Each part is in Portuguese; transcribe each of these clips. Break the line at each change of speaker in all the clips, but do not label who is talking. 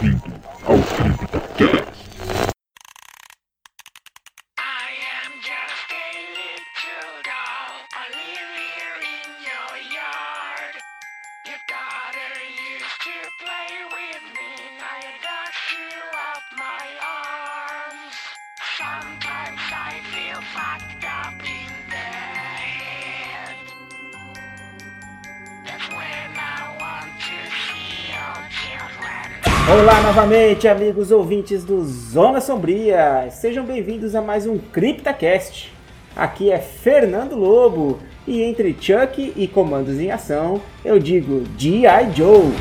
bem-vindo ao CryptoCast.
I
novamente, amigos ouvintes do Zona Sombria. Sejam bem-vindos a mais um CryptaCast. Aqui é Fernando Lobo e entre Chuck e comandos em ação, eu digo G.I. Joe.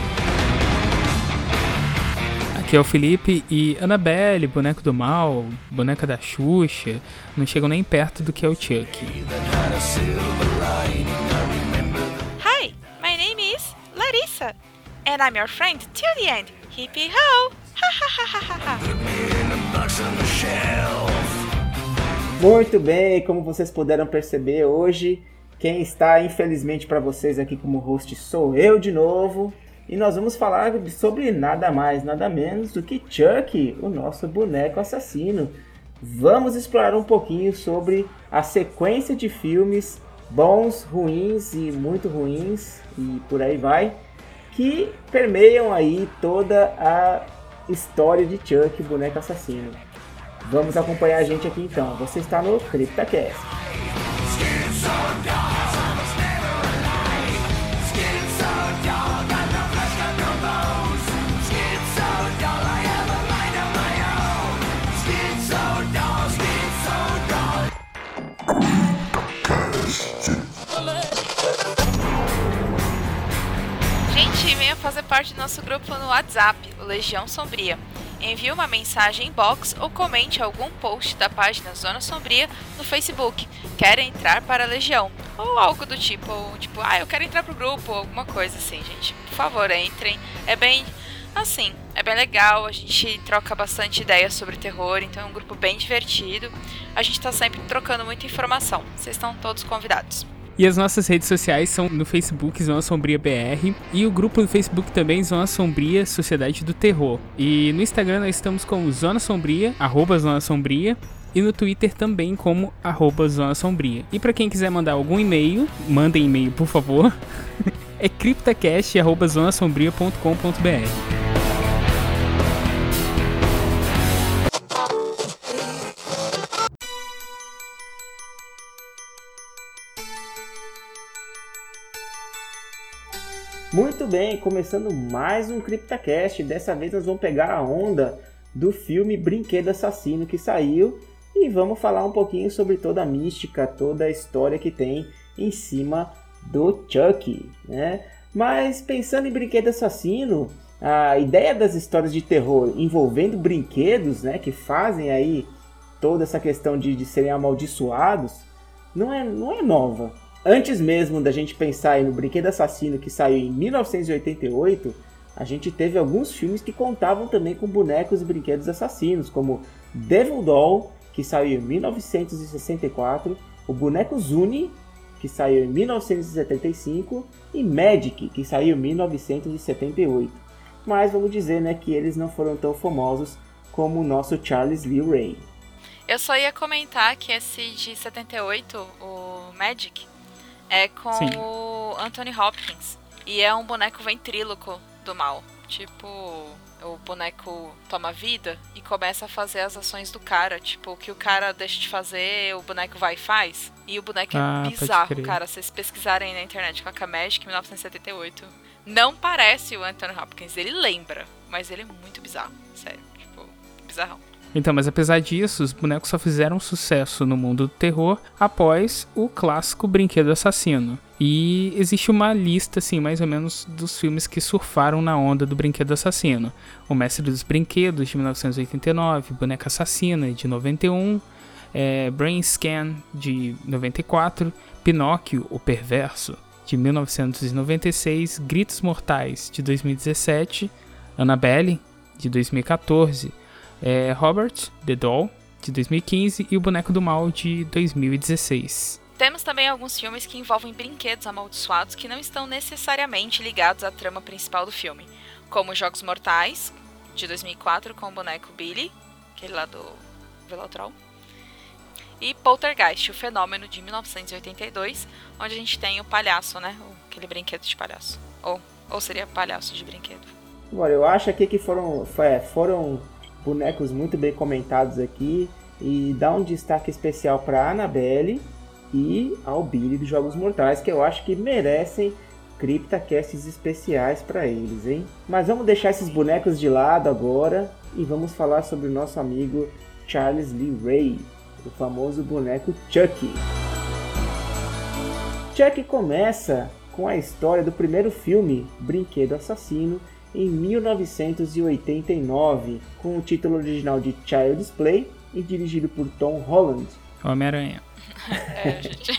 Aqui é o Felipe e Annabelle, boneco do mal, boneca da Xuxa, não chegam nem perto do que é o Chuck.
Hi, my name is Larissa, and I'm your friend till the end. Ho!
Muito bem, como vocês puderam perceber hoje, quem está infelizmente para vocês aqui como host sou eu de novo. E nós vamos falar sobre nada mais, nada menos do que Chuck, o nosso boneco assassino. Vamos explorar um pouquinho sobre a sequência de filmes bons, ruins e muito ruins e por aí vai, que permeiam aí toda a história de Chuck, boneco assassino. Vamos acompanhar a gente aqui então. Você está no CryptaCast.
Gente, venha fazer parte do nosso grupo no WhatsApp, o Legião Sombria. Envie uma mensagem inbox ou comente algum post da página Zona Sombria no Facebook. Quer entrar para a Legião? Ou algo do tipo, ou tipo, ah, eu quero entrar pro grupo, ou alguma coisa assim, gente. Por favor, entrem. É bem assim, é bem legal, a gente troca bastante ideias sobre terror, então é um grupo bem divertido. A gente tá sempre trocando muita informação. Vocês estão todos convidados.
E as nossas redes sociais são no Facebook Zona Sombria BR e o grupo do Facebook também Zona Sombria Sociedade do Terror. E no Instagram nós estamos como Zona Sombria, arroba Zona Sombria. E no Twitter também como arroba Zona Sombria. E para quem quiser mandar algum e-mail, mandem e-mail por favor. é criptacast.zonasombria.com.br
Muito bem, começando mais um CryptaCast. Dessa vez nós vamos pegar a onda do filme Brinquedo Assassino que saiu e vamos falar um pouquinho sobre toda a mística, toda a história que tem em cima do Chuck, né? Mas pensando em Brinquedo Assassino, a ideia das histórias de terror envolvendo brinquedos, né, que fazem aí toda essa questão de, de serem amaldiçoados, não é, não é nova. Antes mesmo da gente pensar no Brinquedo Assassino que saiu em 1988, a gente teve alguns filmes que contavam também com bonecos e brinquedos assassinos, como Devil Doll, que saiu em 1964, o boneco Zuni, que saiu em 1975, e Magic, que saiu em 1978. Mas vamos dizer né, que eles não foram tão famosos como o nosso Charles Lee Ray.
Eu só ia comentar que esse de 78, o Magic, é com
Sim.
o Anthony Hopkins. E é um boneco ventríloco do mal. Tipo, o boneco toma vida e começa a fazer as ações do cara. Tipo, o que o cara deixa de fazer, o boneco vai e faz. E o boneco
Ah,
é bizarro, cara. Se vocês pesquisarem na internet com a Magic 1978, não parece o Anthony Hopkins. Ele lembra, mas ele é muito bizarro. Sério, tipo, bizarrão.
Então, mas apesar disso, os bonecos só fizeram sucesso no mundo do terror após o clássico Brinquedo Assassino. E existe uma lista, assim, mais ou menos, dos filmes que surfaram na onda do Brinquedo Assassino. O Mestre dos Brinquedos, de 1989, Boneca Assassina, de 91, é, Brain Scan, de 94, Pinóquio, o Perverso, de 1996, Gritos Mortais, de 2017, Annabelle, de 2014, é, Robert, The Doll, de 2015 e O Boneco do Mal, de 2016.
Temos também alguns filmes que envolvem brinquedos amaldiçoados que não estão necessariamente ligados à trama principal do filme, como Jogos Mortais, de 2004, com o boneco Billy, aquele lá do Velotrol. E Poltergeist, o fenômeno de 1982, onde a gente tem o palhaço, né? Aquele brinquedo de palhaço. Ou, ou seria palhaço de brinquedo.
Olha, eu acho aqui que foram, foi- foram bonecos muito bem comentados aqui e dá um destaque especial para Annabelle e ao Billy dos Jogos Mortais, que eu acho que merecem CryptaCasts especiais para eles, hein? Mas vamos deixar esses bonecos de lado agora e vamos falar sobre o nosso amigo Charles Lee Ray, o famoso boneco Chucky. Chucky começa com a história do primeiro filme, Brinquedo Assassino, em 1989, com o título original de Child's Play e dirigido por Tom Holland.
Homem-Aranha.
É, gente.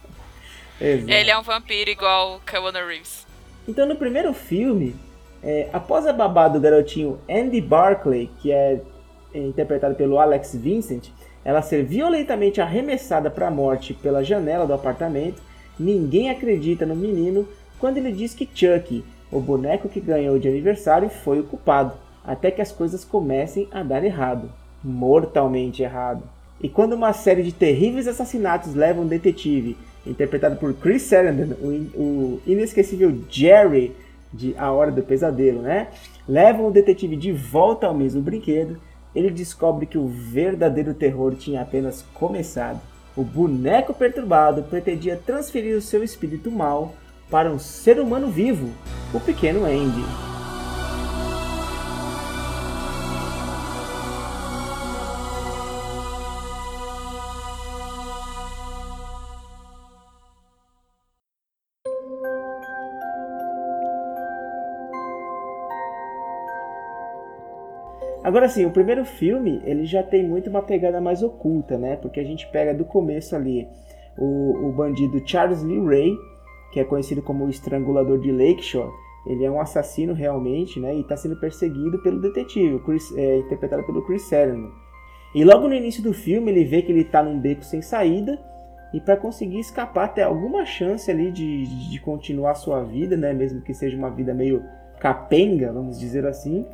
Ele é um vampiro igual o Keanu Reeves.
Então, no primeiro filme, é, após a babá do garotinho Andy Barclay, que é, é interpretado pelo Alex Vincent, ela ser violentamente arremessada para a morte pela janela do apartamento, ninguém acredita no menino quando ele diz que Chucky, o boneco que ganhou de aniversário, foi o culpado, até que as coisas comecem a dar errado mortalmente errado. E quando uma série de terríveis assassinatos leva um detetive, interpretado por Chris Sarandon, o, in- o inesquecível Jerry de A Hora do Pesadelo, né? Levam o detetive de volta ao mesmo brinquedo, ele descobre que o verdadeiro terror tinha apenas começado. O boneco perturbado pretendia transferir o seu espírito mal para um ser humano vivo, o pequeno Andy. Agora sim, o primeiro filme ele já tem muito uma pegada mais oculta, né? Porque a gente pega do começo ali o, o bandido Charles Lee Ray, que é conhecido como o estrangulador de Lakeshore. Ele é um assassino realmente, né? E está sendo perseguido pelo detetive, Chris- é, interpretado pelo Chris Sarandon. E logo no início do filme ele vê que ele está num beco sem saída e para conseguir escapar ter alguma chance ali de, de, continuar sua vida, né? Mesmo que seja uma vida meio capenga, vamos dizer assim,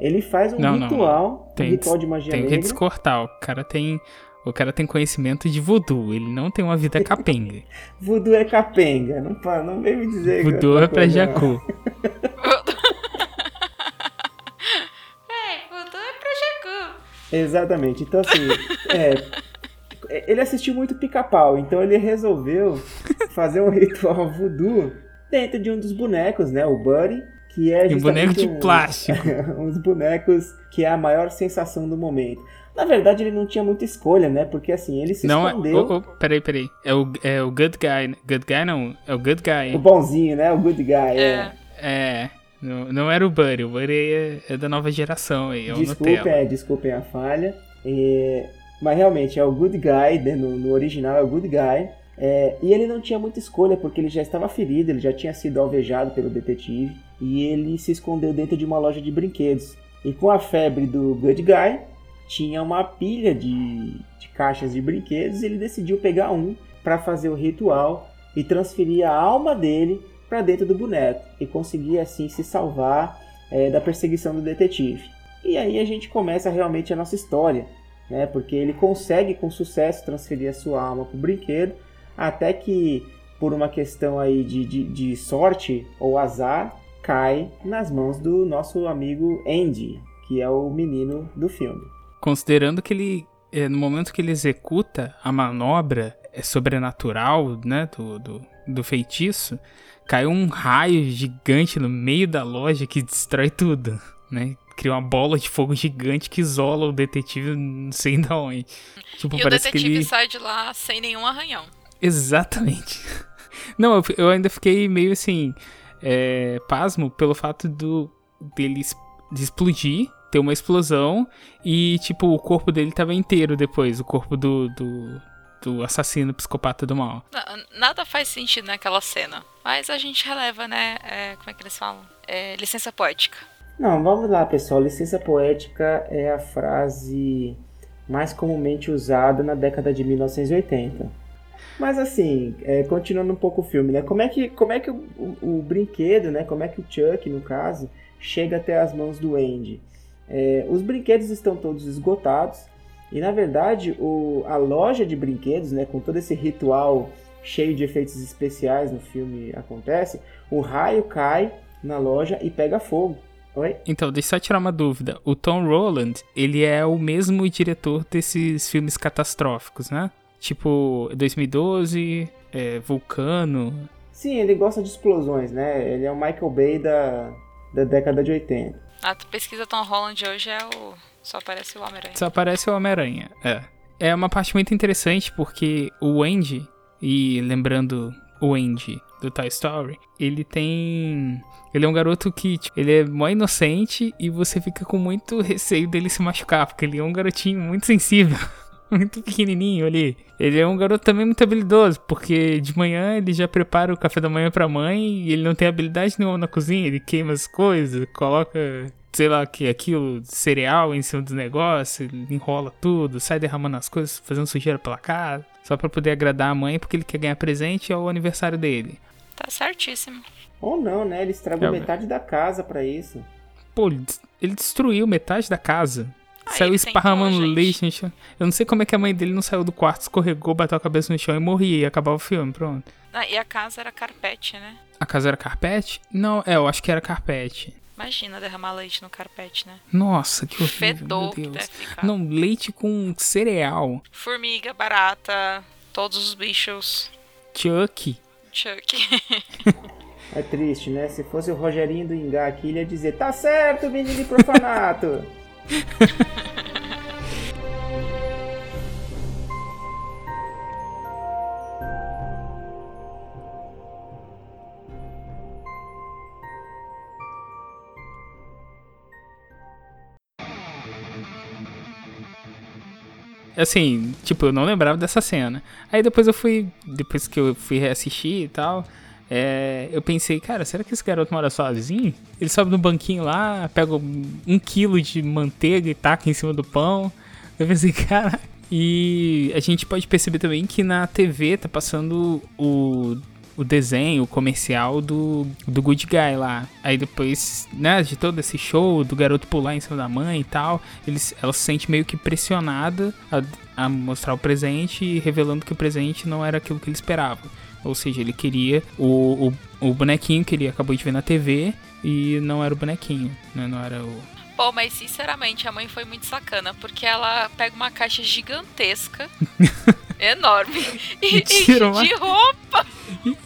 ele faz um
Não, não,
ritual,
Tem,
um ritual de magia
tem que
negra.
descortar. O cara tem. O cara tem conhecimento de voodoo, ele não tem uma vida capenga.
Voodoo é capenga, não, pa- não vem me dizer. que
voodoo
outra
é pra
coisa.
Jacu.
É, voodoo é pra Jacu.
Exatamente. Então, assim, é, ele assistiu muito pica-pau, então ele resolveu fazer um ritual voodoo dentro de um dos bonecos, né? O Buddy, que é
E um boneco de
um-
plástico.
uns bonecos que é a maior sensação do momento. Na verdade, ele não tinha muita escolha, né? Porque assim, ele se
Não é.
escondeu.
Oh, oh, peraí, peraí. É o, é o good guy. né? Good guy não. É o good guy.
O bonzinho, né? O good guy. É.
É.
É. Não, não era o Buddy. O Buddy é, é da nova geração aí. É o
Desculpem, é, desculpem a falha. É, mas realmente é o Good Guy, né, no, no original é o Good Guy. É, e ele não tinha muita escolha porque ele já estava ferido, ele já tinha sido alvejado pelo detetive e ele se escondeu dentro de uma loja de brinquedos. E com a febre do Good Guy, tinha uma pilha de, de caixas de brinquedos e ele decidiu pegar um para fazer o ritual e transferir a alma dele para dentro do boneco e conseguir assim se salvar é, da perseguição do detetive. E aí a gente começa realmente a nossa história, né? Porque ele consegue com sucesso transferir a sua alma para o brinquedo, até que por uma questão aí de, de, de sorte ou azar cai nas mãos do nosso amigo Andy, que é o menino do filme.
Considerando que ele. é, no momento que ele executa a manobra é sobrenatural, né? Do, do, do feitiço, cai um raio gigante no meio da loja que destrói tudo, né? Cria uma bola de fogo gigante que isola o detetive não sei de onde. Tipo,
E o
parece que
detetive
ele.
sai de lá sem nenhum arranhão.
Exatamente. Não, eu, eu ainda fiquei meio assim. É, pasmo pelo fato do dele de explodir, ter uma explosão e, tipo, o corpo dele tava inteiro depois o corpo do, do, do assassino psicopata do mal.
Na- Nada faz sentido naquela cena. Mas a gente releva, né? é, como é que eles falam? É, licença poética.
Não, vamos lá, pessoal. Licença poética é a frase mais comumente usada na década de 1980. Mas assim, é, continuando um pouco o filme, né? Como é que, como é que o, o- o brinquedo, né? Como é que o Chuck, no caso, chega até as mãos do Andy? É, os brinquedos estão todos esgotados e na verdade o, a loja de brinquedos, né, com todo esse ritual cheio de efeitos especiais no filme acontece, o raio cai na loja e pega fogo. Oi?
Então, deixa eu só tirar uma dúvida. O Tom Roland, ele é o mesmo diretor desses filmes catastróficos, né? Tipo, 2012, é, Vulcano.
Sim, ele gosta de explosões, né? Ele é o Michael Bay da, da década de 80.
A pesquisa Tom Holland hoje é o. Só aparece o Homem-Aranha.
Só aparece o Homem-Aranha. É. É uma parte muito interessante porque o Andy, e lembrando o Andy do Toy Story, ele tem. Ele é um garoto que, tipo, ele é mó inocente e você fica com muito receio dele se machucar, porque ele é um garotinho muito sensível. muito pequenininho ali. Ele é um garoto também muito habilidoso, porque de manhã ele já prepara o café da manhã pra mãe e ele não tem habilidade nenhuma na cozinha, ele queima as coisas, coloca, sei lá, que aquilo, cereal em cima dos negócios, ele enrola tudo, sai derramando as coisas, fazendo sujeira pela casa, só pra poder agradar a mãe, porque ele quer ganhar presente ao aniversário dele.
Tá certíssimo.
Ou não, né? Ele estragou
É,
metade da casa pra isso.
Pô, ele destruiu metade da casa.
Ah,
saiu esparramando leite no chão. Eu não sei como é que a mãe dele não saiu do quarto, escorregou, bateu a cabeça no chão e morria. E acabava o filme, pronto.
Ah, e a casa era carpete, né?
A casa era carpete? Não, é, eu acho que era carpete.
Imagina derramar leite no carpete, né?
Nossa, que horrível,
Fedor que
meu
deve
Deus.
ficar.
Não, leite com cereal.
Formiga, barata, todos os bichos.
Chuck.
Chuck.
É triste, né? Se fosse o Rogerinho do Ingá aqui, ele ia dizer: Tá certo, menino de profanato!
Assim, tipo, eu não lembrava dessa cena. Aí depois eu fui. Depois que eu fui reassistir e tal. É, eu pensei, cara, será que esse garoto mora sozinho? Ele sobe no banquinho lá, pega um, quilo de manteiga e taca em cima do pão. Eu pensei, cara. E a gente pode perceber também que na TV tá passando o, o desenho, o comercial do, do Good Guy lá. Aí depois, né, de todo esse show do garoto pular em cima da mãe e tal, eles, ela se sente meio que pressionada a, a mostrar o presente e revelando que o presente não era aquilo que ele esperava. Ou seja, ele queria o, o, o bonequinho que ele acabou de ver na TV e não era o bonequinho, né? Não era o.
Pô, mas sinceramente a mãe foi muito sacana, porque ela pega uma caixa gigantesca, enorme, e
E
enche
uma-
de roupa.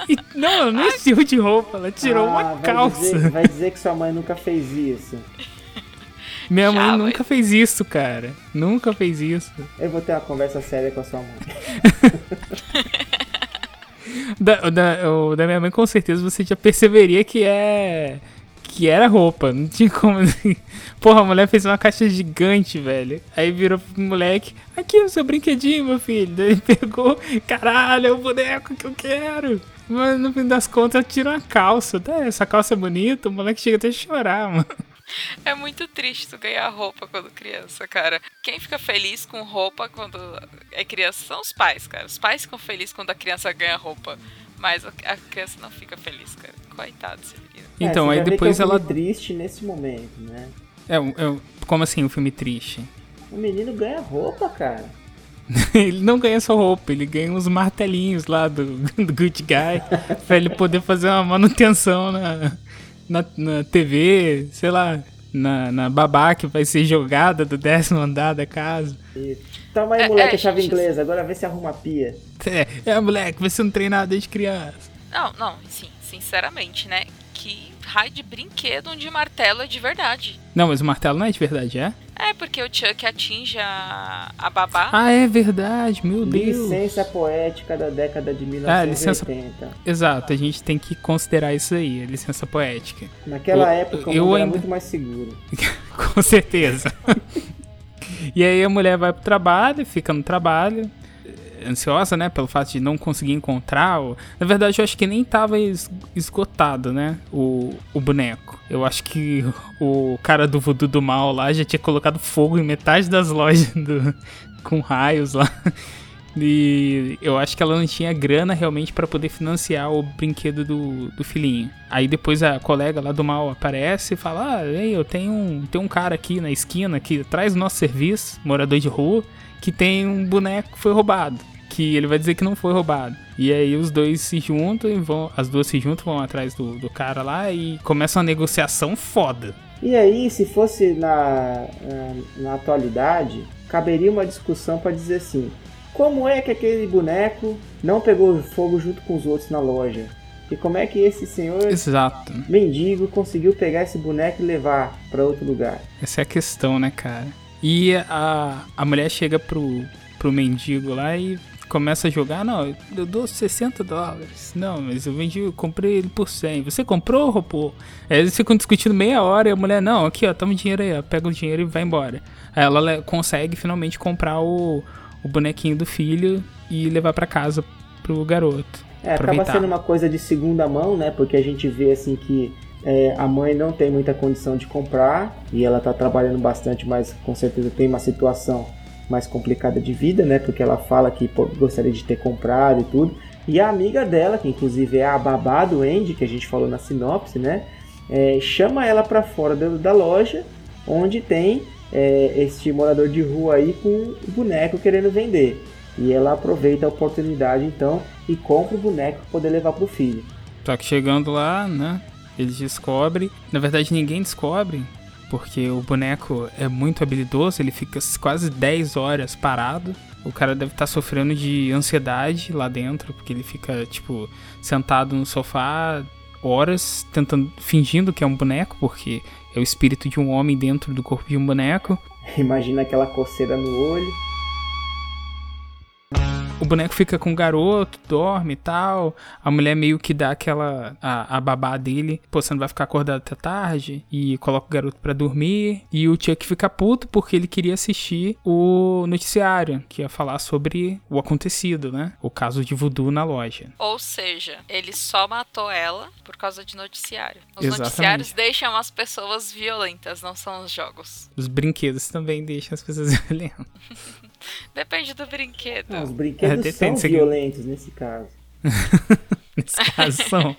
E- não, ela não de roupa, ela tirou
Ah,
uma
vai
calça.
Dizer, vai dizer que sua mãe nunca fez isso.
Minha
Já,
mãe
mas-
nunca fez isso, cara. Nunca fez isso.
Eu vou ter uma conversa séria com a sua mãe.
Da, da, da minha mãe, com certeza, você já perceberia que é. Que era roupa. Não tinha como. assim. Porra, a mulher fez uma caixa gigante, velho. Aí virou pro moleque: Aqui é o seu brinquedinho, meu filho. Daí ele pegou: Caralho, é o boneco que eu quero. Mas no fim das contas, tira uma calça. Tá, essa calça é bonita. O moleque chega até a chorar, mano.
É muito triste tu ganhar roupa quando criança, cara. Quem fica feliz com roupa quando é criança são os pais, cara. Os pais ficam felizes quando a criança ganha roupa. Mas a criança não fica feliz, cara. Coitado desse menino.
Então,
É, você
aí depois
é um
ela.
triste nesse momento, né?
É, é como assim, um filme triste?
O menino ganha roupa, cara.
ele não ganha só roupa, ele ganha uns martelinhos lá do, do Good Guy pra ele poder fazer uma manutenção na, na, na TV, sei lá, na, na babá que vai ser jogada do décimo andar da casa.
E... Toma aí,
É,
moleque,
é,
a chave
gente,
inglesa. Agora vê se arruma a pia.
É, é moleque, vai ser um treinado desde criança.
Não, não, sim, sinceramente, né? Que raio de brinquedo onde martelo é de verdade.
Não, mas o martelo não é de verdade, é?
É, porque o Chuck atinge a, a babá.
Ah, é verdade, meu Deus.
Licença poética da década de
Ah, licença-
1980.
Exato, a gente tem que considerar isso aí, a licença poética.
Naquela
Eu-
época o
eu
mundo era
ainda-
muito mais seguro.
Com certeza. e aí a mulher vai pro trabalho, fica no trabalho, ansiosa, né, pelo fato de não conseguir encontrar. o- Na verdade, eu acho que nem tava es- esgotado, né, o, o boneco. Eu acho que o cara do voodoo do mal lá já tinha colocado fogo em metade das lojas do- com raios lá. E eu acho que ela não tinha grana realmente pra poder financiar o brinquedo do, do filhinho. Aí depois a colega lá do mal aparece e fala: Ah, ei, eu tenho um, tem um cara aqui na esquina que traz o nosso serviço, morador de rua, que tem um boneco que foi roubado. Que ele vai dizer que não foi roubado. E aí os dois se juntam e vão. As duas se juntam, vão atrás do, do cara lá e começa uma negociação foda.
E aí, se fosse na, na, na atualidade, caberia uma discussão para dizer assim: como é que aquele boneco não pegou fogo junto com os outros na loja? E como é que esse senhor
Exato.
mendigo conseguiu pegar esse boneco e levar para outro lugar?
Essa é a questão, né, cara? E a, a mulher chega pro, pro mendigo lá e começa a jogar. Não, eu dou 60 dólares. Não, mas eu vendi, eu comprei ele por 100. Você comprou, robô? Aí eles ficam discutindo meia hora e a mulher, não, aqui, ó, toma o dinheiro aí, ó, pega o dinheiro e vai embora. Aí ela consegue finalmente comprar o, o bonequinho do filho e levar pra casa pro garoto.
É, acaba
Aproveitar.
sendo uma coisa de segunda mão, né? Porque a gente vê assim que é, a mãe não tem muita condição de comprar e ela tá trabalhando bastante, mas com certeza tem uma situação mais complicada de vida, né? Porque ela fala que pô, gostaria de ter comprado e tudo. E a amiga dela, que inclusive é a babá do Andy, que a gente falou na sinopse, né? é, chama ela para fora da, loja, onde tem é, este morador de rua aí com o boneco querendo vender. E ela aproveita a oportunidade então e compra o boneco para poder levar pro filho.
Só que chegando lá, né? Eles descobrem. Na verdade, ninguém descobre. Porque o boneco é muito habilidoso, ele fica quase 10 horas parado. O cara deve estar sofrendo de ansiedade lá dentro, porque ele fica, tipo, sentado no sofá horas, tentando, fingindo que é um boneco, porque é o espírito de um homem dentro do corpo de um boneco.
Imagina aquela coceira no olho.
O boneco fica com o garoto, dorme e tal. A mulher meio que dá aquela. A, a babá dele. Pô, você não vai ficar acordado até tarde. E coloca o garoto pra dormir. E o Chuck fica puto porque ele queria assistir o noticiário. Que ia falar sobre o acontecido, né? O caso de voodoo na loja.
Ou seja, ele só matou ela por causa de noticiário. Os
Exatamente.
noticiários deixam as pessoas violentas, não são os jogos.
Os brinquedos também deixam as pessoas violentas.
Depende do brinquedo.
Não, os brinquedos
É,
são violentos nesse caso.
Nesse caso são.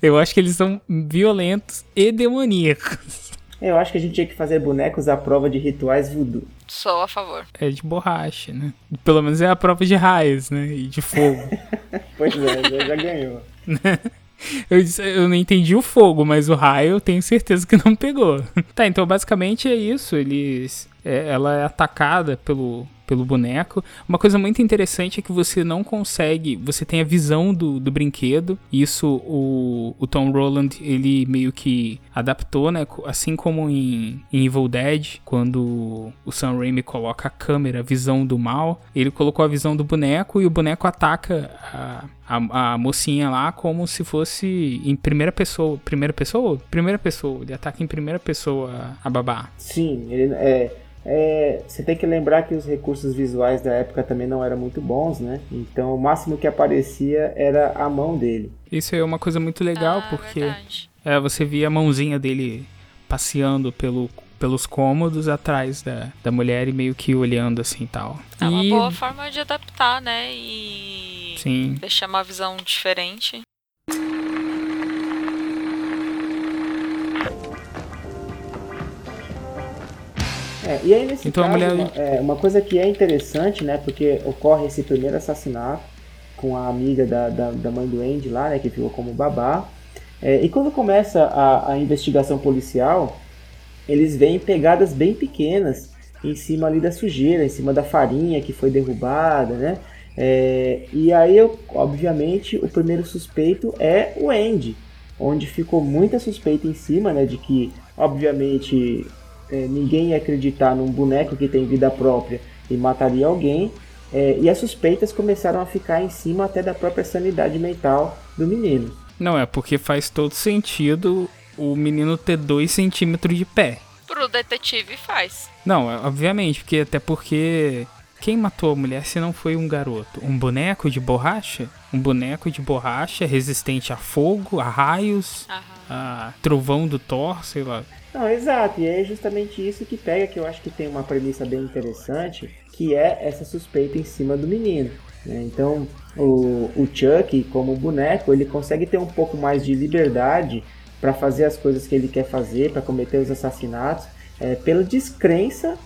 Eu acho que eles são violentos e demoníacos.
Eu acho que a gente tinha que fazer bonecos à prova de rituais voodoo.
Sou a favor.
É de borracha, né? Pelo menos é a prova de raios, né? E de fogo.
Pois é, já, já ganhou.
Eu, disse- eu não entendi o fogo, mas o raio eu tenho certeza que não pegou. tá, então basicamente é isso. Eles. é- ela é atacada pelo, pelo boneco. Uma coisa muito interessante é que você não consegue. Você tem a visão do, do brinquedo. Isso o, o Tom Roland ele meio que adaptou, né? Assim como em, em Evil Dead, quando o Sam Raimi coloca a câmera, a visão do mal, ele colocou a visão do boneco e o boneco ataca a, a, a mocinha lá como se fosse em primeira pessoa. Primeira pessoa? Primeira pessoa. Ele ataca em primeira pessoa a babá.
Sim, ele é, é, você tem que lembrar que os recursos visuais da época também não eram muito bons, né? Então o máximo que aparecia era a mão dele.
Isso é uma coisa muito legal
Ah,
porque
verdade.
é, você via a mãozinha dele passeando pelo, pelos cômodos atrás da, da mulher e meio que olhando assim e tal.
É uma
e,
boa forma de adaptar, né? E
Sim.
deixar uma visão diferente.
É, e aí nesse
Então a
caso,
mulher-
uma, é, uma coisa que é interessante, né? Porque ocorre esse primeiro assassinato com a amiga da, da, da mãe do Andy lá, né? Que ficou como babá. É, e quando começa a, a investigação policial, eles veem pegadas bem pequenas em cima ali da sujeira, em cima da farinha que foi derrubada, né? É, e aí, eu- obviamente, o primeiro suspeito é o Andy, onde ficou muita suspeita em cima, né? De que, obviamente, é, ninguém ia acreditar num boneco que tem vida própria e mataria alguém. é, e as suspeitas começaram a ficar em cima até da própria sanidade mental do menino.
Não, é porque faz todo sentido o menino ter dois centímetros de pé.
Pro detetive faz.
Não, é- obviamente, porque até porque quem matou a mulher se não foi um garoto? Um boneco de borracha? Um boneco de borracha resistente a fogo, a raios,
Aham.
a trovão do Thor, sei lá.
Não, exato, e é justamente isso que pega, que eu acho que tem uma premissa bem interessante, que é essa suspeita em cima do menino. né? Então, o, o Chuck, como boneco, ele consegue ter um pouco mais de liberdade para fazer as coisas que ele quer fazer, para cometer os assassinatos, é, pela descrença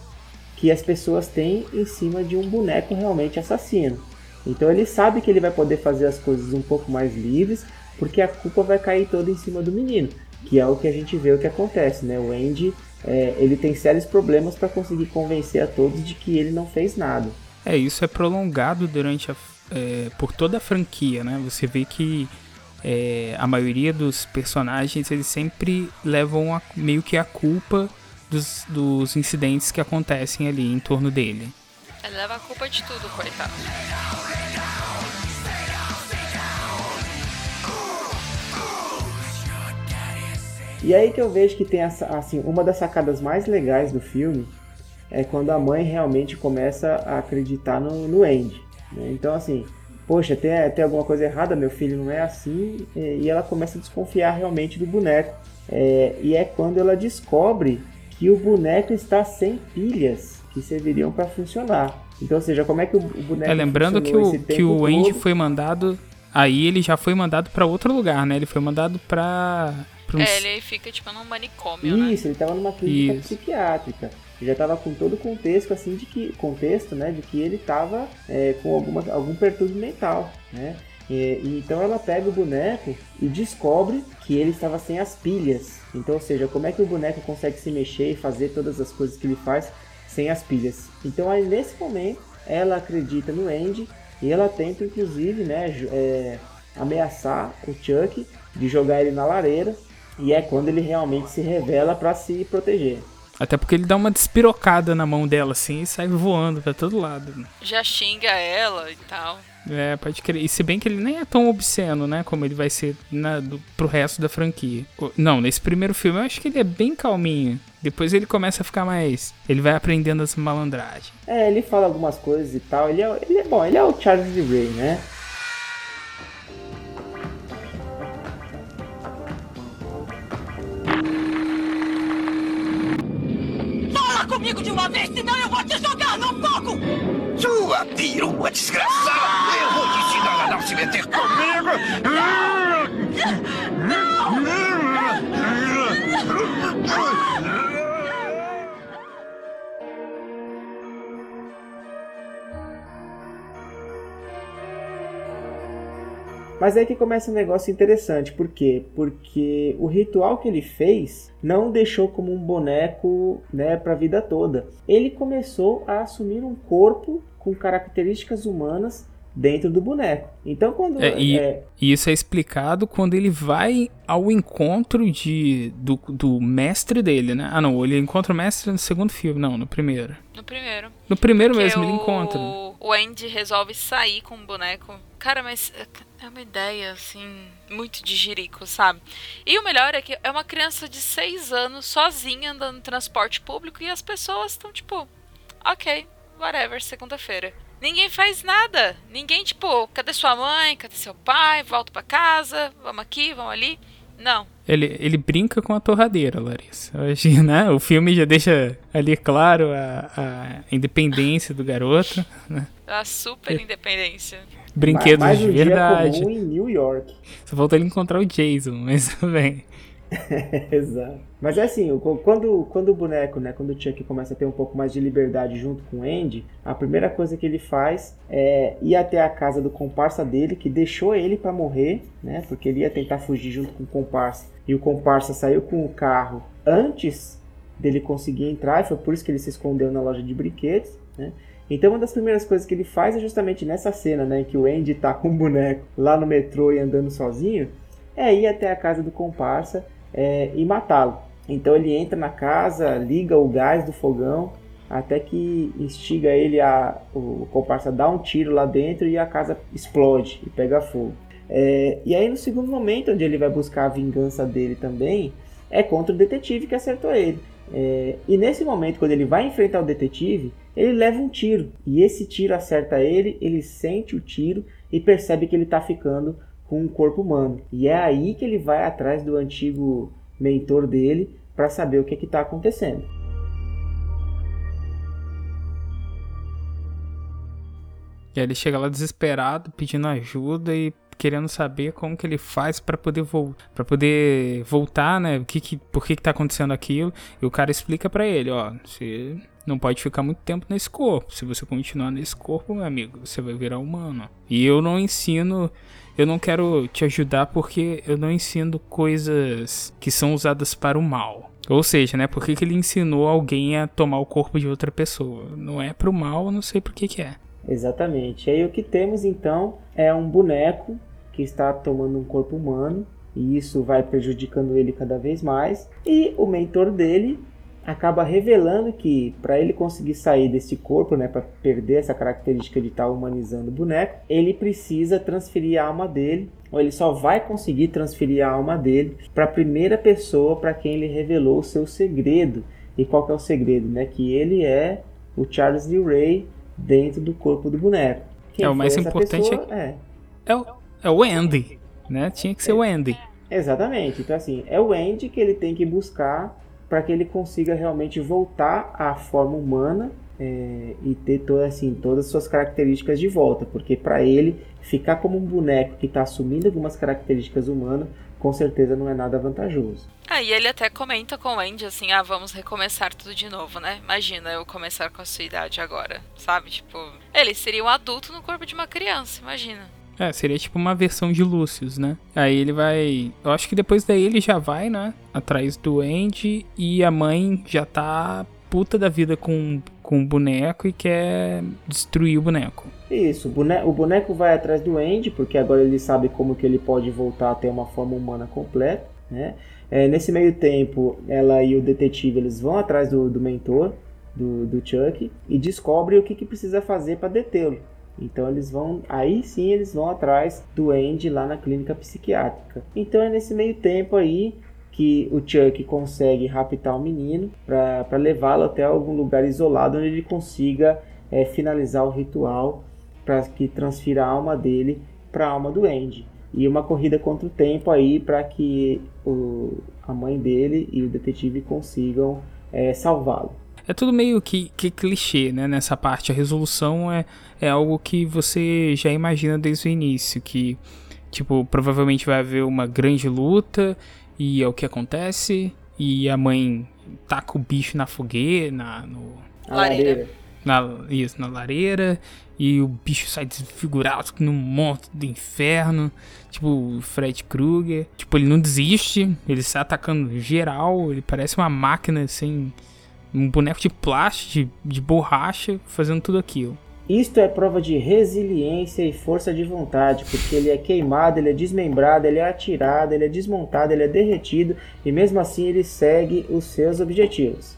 que as pessoas têm em cima de um boneco realmente assassino. Então ele sabe que ele vai poder fazer as coisas um pouco mais livres, porque a culpa vai cair toda em cima do menino, que é o que a gente vê o que acontece, né? O Andy é, ele tem sérios problemas para conseguir convencer a todos de que ele não fez nada.
É, isso é prolongado durante a, é, por toda a franquia, né? Você vê que é, a maioria dos personagens eles sempre levam a, meio que a culpa dos, dos incidentes que acontecem ali em torno dele.
Ele leva a culpa de tudo, coitado.
E aí que eu vejo que tem essa, assim, uma das sacadas mais legais do filme é quando a mãe realmente começa a acreditar no, no Andy. Né? Então, assim, poxa, tem, tem alguma coisa errada, meu filho não é assim, e ela começa a desconfiar realmente do boneco. É, e é quando ela descobre que o boneco está sem pilhas que serviriam para funcionar. Então, ou seja, como é que o, boneco.
É, lembrando que o, que o Andy
todo?
foi mandado. Aí ele já foi mandado para outro lugar, né? Ele foi mandado pra. Pra um
É, ele fica tipo num manicômio, né?
Isso, ele estava numa clínica
Isso.
psiquiátrica. Já estava com todo o contexto assim de que contexto, né, de que ele estava com alguma, algum perturbo mental, né? E, e então ela pega o boneco e descobre que ele estava sem as pilhas. Então, ou seja, como é que o boneco consegue se mexer e fazer todas as coisas que ele faz sem as pilhas? Então, aí nesse momento, ela acredita no Andy e ela tenta, inclusive, né, é, ameaçar o Chuck de jogar ele na lareira. E é quando ele realmente se revela para se proteger.
Até porque ele dá uma despirocada na mão dela assim e sai voando pra todo lado.
Já xinga ela e tal.
É, pode crer. E se bem que ele nem é tão obsceno, né? Como ele vai ser na, do, pro resto da franquia. O- Não, nesse primeiro filme eu acho que ele é bem calminho. Depois ele começa a ficar mais. Ele vai aprendendo as malandragens.
É, ele fala algumas coisas e tal. Ele é, ele é bom, ele é o Charles de Ray, né?
Fala comigo de uma vez, senão eu vou te jogar no fogo!
Sua perua desgraçada! Eu vou te ensinar a não se meter comigo!
Mas aí que começa um negócio interessante. Por quê? Porque o ritual que ele fez não deixou como um boneco né, para a vida toda. Ele começou a assumir um corpo com características humanas dentro do boneco. Então quando
É, e,
é,
e isso é explicado quando ele vai ao encontro de, do, do mestre dele, né? Ah, não, ele encontra o mestre no segundo filme, não, no primeiro.
No primeiro.
No primeiro
Porque
mesmo, ele
o-
encontra.
O Andy resolve sair com o boneco. Cara, mas é- é uma ideia, assim, muito de jirico, sabe? E o melhor é que é uma criança de 6 anos sozinha andando no transporte público e as pessoas estão tipo, ok, whatever, segunda-feira. Ninguém faz nada. Ninguém, tipo, cadê sua mãe? Cadê seu pai? Volta pra casa? Vamos aqui, vamos ali? Não.
Ele, ele brinca com a torradeira, Larissa. Hoje, né? O filme já deixa ali claro a, a independência do garoto, né?
A super independência.
Brinquedos
mais um
de
dia
verdade.
comum em New York.
Só falta ele encontrar o Jason, mas tudo bem.
Exato. Mas é assim, quando, quando o boneco, né, quando o Chuck começa a ter um pouco mais de liberdade junto com o Andy, a primeira coisa que ele faz é ir até a casa do comparsa dele, que deixou ele pra morrer, né, porque ele ia tentar fugir junto com o comparsa. E o comparsa saiu com o carro antes dele conseguir entrar, e foi por isso que ele se escondeu na loja de brinquedos, né. Então uma das primeiras coisas que ele faz é justamente nessa cena, né, que o Andy tá com o boneco lá no metrô e andando sozinho, é ir até a casa do comparsa é, e matá-lo. Então ele entra na casa, liga o gás do fogão, até que instiga ele a o comparsa dá um tiro lá dentro e a casa explode e pega fogo. É, e aí no segundo momento, onde ele vai buscar a vingança dele também, é contra o detetive que acertou ele. É, e nesse momento, quando ele vai enfrentar o detetive, ele leva um tiro. E esse tiro acerta ele, ele sente o tiro e percebe que ele está ficando com um corpo humano. E é aí que ele vai atrás do antigo mentor dele para saber o que está acontecendo.
E aí ele chega lá desesperado, pedindo ajuda e querendo saber como que ele faz pra poder vol para poder voltar, né? O que que por que que tá acontecendo aquilo? E o cara explica pra ele, ó, você não pode ficar muito tempo nesse corpo. Se você continuar nesse corpo, meu amigo, você vai virar humano. E eu não ensino, eu não quero te ajudar porque eu não ensino coisas que são usadas para o mal. Ou seja, né? Por que, que ele ensinou alguém a tomar o corpo de outra pessoa? Não é pro mal, eu não sei por que que é.
Exatamente. Aí o que temos então é um boneco que está tomando um corpo humano e isso vai prejudicando ele cada vez mais. E o mentor dele acaba revelando que para ele conseguir sair desse corpo, né, para perder essa característica de estar humanizando o boneco, ele precisa transferir a alma dele, ou ele só vai conseguir transferir a alma dele para a primeira pessoa para quem ele revelou o seu segredo. E qual que é o segredo, né? Que ele é o Charles Lee Ray dentro do corpo do boneco. Quem
É, o mais importante
pessoa? é
É o, é o Andy, né? Tinha que ser o Andy.
Exatamente. Então, assim, é o Andy que ele tem que buscar para que ele consiga realmente voltar à forma humana é, e ter toda, assim, todas as suas características de volta. Porque para ele, ficar como um boneco que está assumindo algumas características humanas, com certeza não é nada vantajoso.
Ah, e ele até comenta com o Andy assim, ah, vamos recomeçar tudo de novo, né? Imagina eu começar com a sua idade agora, sabe? Tipo, ele seria um adulto no corpo de uma criança, imagina.
É, seria tipo uma versão de Lucius, né? Aí ele vai. Eu acho que depois daí ele já vai, né? Atrás do Andy e a mãe já tá puta da vida com, com o boneco e quer destruir o boneco.
Isso, o bone- o boneco vai atrás do Andy, porque agora ele sabe como que ele pode voltar a ter uma forma humana completa, né? É, nesse meio tempo, ela e o detetive eles vão atrás do, do mentor, do, do Chuck, e descobrem o que, que precisa fazer para detê-lo. Então eles vão, aí sim eles vão atrás do Andy lá na clínica psiquiátrica. Então é nesse meio tempo aí que o Chuck consegue raptar o menino para levá-lo até algum lugar isolado onde ele consiga é, finalizar o ritual para que transfira a alma dele para a alma do Andy. E uma corrida contra o tempo aí para que o, a mãe dele e o detetive consigam é, salvá-lo.
É tudo meio que, que clichê, né? Nessa parte. A resolução é, é algo que você já imagina desde o início. Que, tipo, provavelmente vai haver uma grande luta e é o que acontece. E a mãe taca o bicho na fogueira, na, no,
Lareira.
na, isso, na lareira. E o bicho sai desfigurado num monstro do inferno. Tipo, o Fred Krueger. Tipo, ele não desiste. Ele sai atacando geral. Ele parece uma máquina, assim. Um boneco de plástico, de, de borracha, fazendo tudo aquilo.
Isto é prova de resiliência e força de vontade, porque ele é queimado, ele é desmembrado, ele é atirado, ele é desmontado, ele é derretido e mesmo assim ele segue os seus objetivos.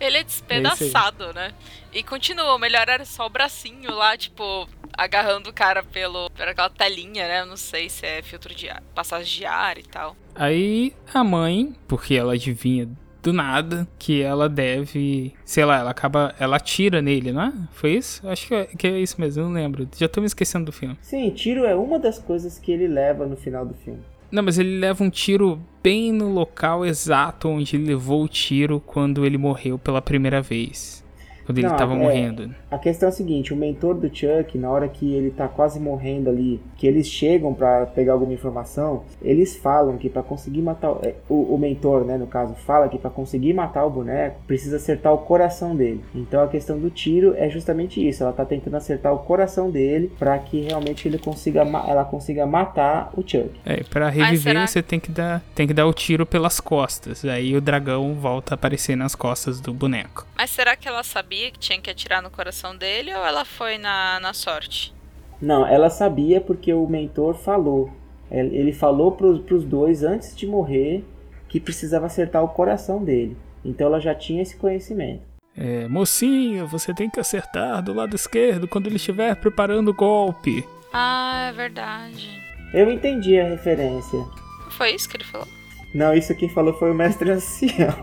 Ele é despedaçado, né? E continua, o melhor era só o bracinho lá, tipo, agarrando o cara pelo, pela aquela telinha, né? Eu não sei se é filtro de ar, passagem de ar e tal.
Aí a mãe, porque ela adivinha do nada que ela deve, sei lá, ela acaba, ela atira nele, não é? Foi isso? Acho que é, que é isso mesmo, eu não lembro. Já tô me esquecendo do filme.
Sim, tiro é uma das coisas que ele leva no final do filme.
Não, mas ele leva um tiro bem no local exato onde ele levou o tiro quando ele morreu pela primeira vez. Quando ele
Não,
tava
é-
morrendo.
A questão é a seguinte, o mentor do Chuck, na hora que ele tá quase morrendo ali, que eles chegam pra pegar alguma informação, eles falam que pra conseguir matar o, é, o, o mentor, né, no caso, fala que pra conseguir matar o boneco, precisa acertar o coração dele. Então a questão do tiro é justamente isso, ela tá tentando acertar o coração dele pra que realmente ele consiga ela consiga matar o Chuck.
É, pra reviver você tem que dar, tem que dar o tiro pelas costas. Aí o dragão volta a aparecer nas costas do boneco.
Mas será que ela sabia que tinha que atirar no coração dele ou ela foi na, na sorte?
Não, ela sabia porque o mentor falou. Ele falou pros, pros dois antes de morrer que precisava acertar o coração dele. Então ela já tinha esse conhecimento.
É, mocinho, você tem que acertar do lado esquerdo quando ele estiver preparando o golpe.
Ah, é verdade.
Eu entendi a referência.
Não foi isso que ele falou?
Não, isso quem falou foi o mestre ancião.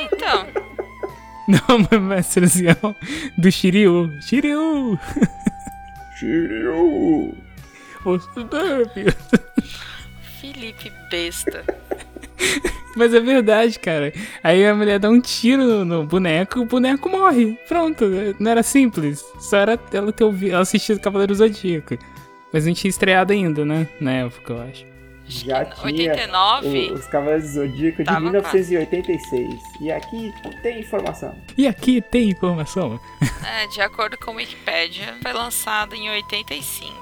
Então,
Não, mestre do Shiryu. Shiryu!
Shiryu!
Você deve.
Felipe besta.
Mas é verdade, cara. Aí a mulher dá um tiro no, no boneco, o boneco morre. Pronto, não era simples. Só era ela ter ouvido, ela assistido Cavaleiro Zodíaco. Mas não tinha estreado ainda, né? Na época, eu acho.
Acho
Já
que
tinha
89.
o- os Cavaleiros do Zodíaco de
Tava
1986. E aqui tem informação.
E aqui tem informação.
É, de acordo com o Wikipedia, foi lançado em 85.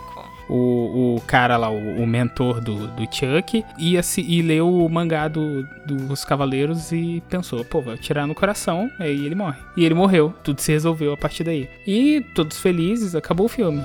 O, o cara lá, o, o mentor do, do Chuck, ia se, e leu o mangá do, dos Cavaleiros e pensou, pô, vai tirar no coração, aí ele morre. E ele morreu, tudo se resolveu a partir daí. E todos felizes, acabou o filme.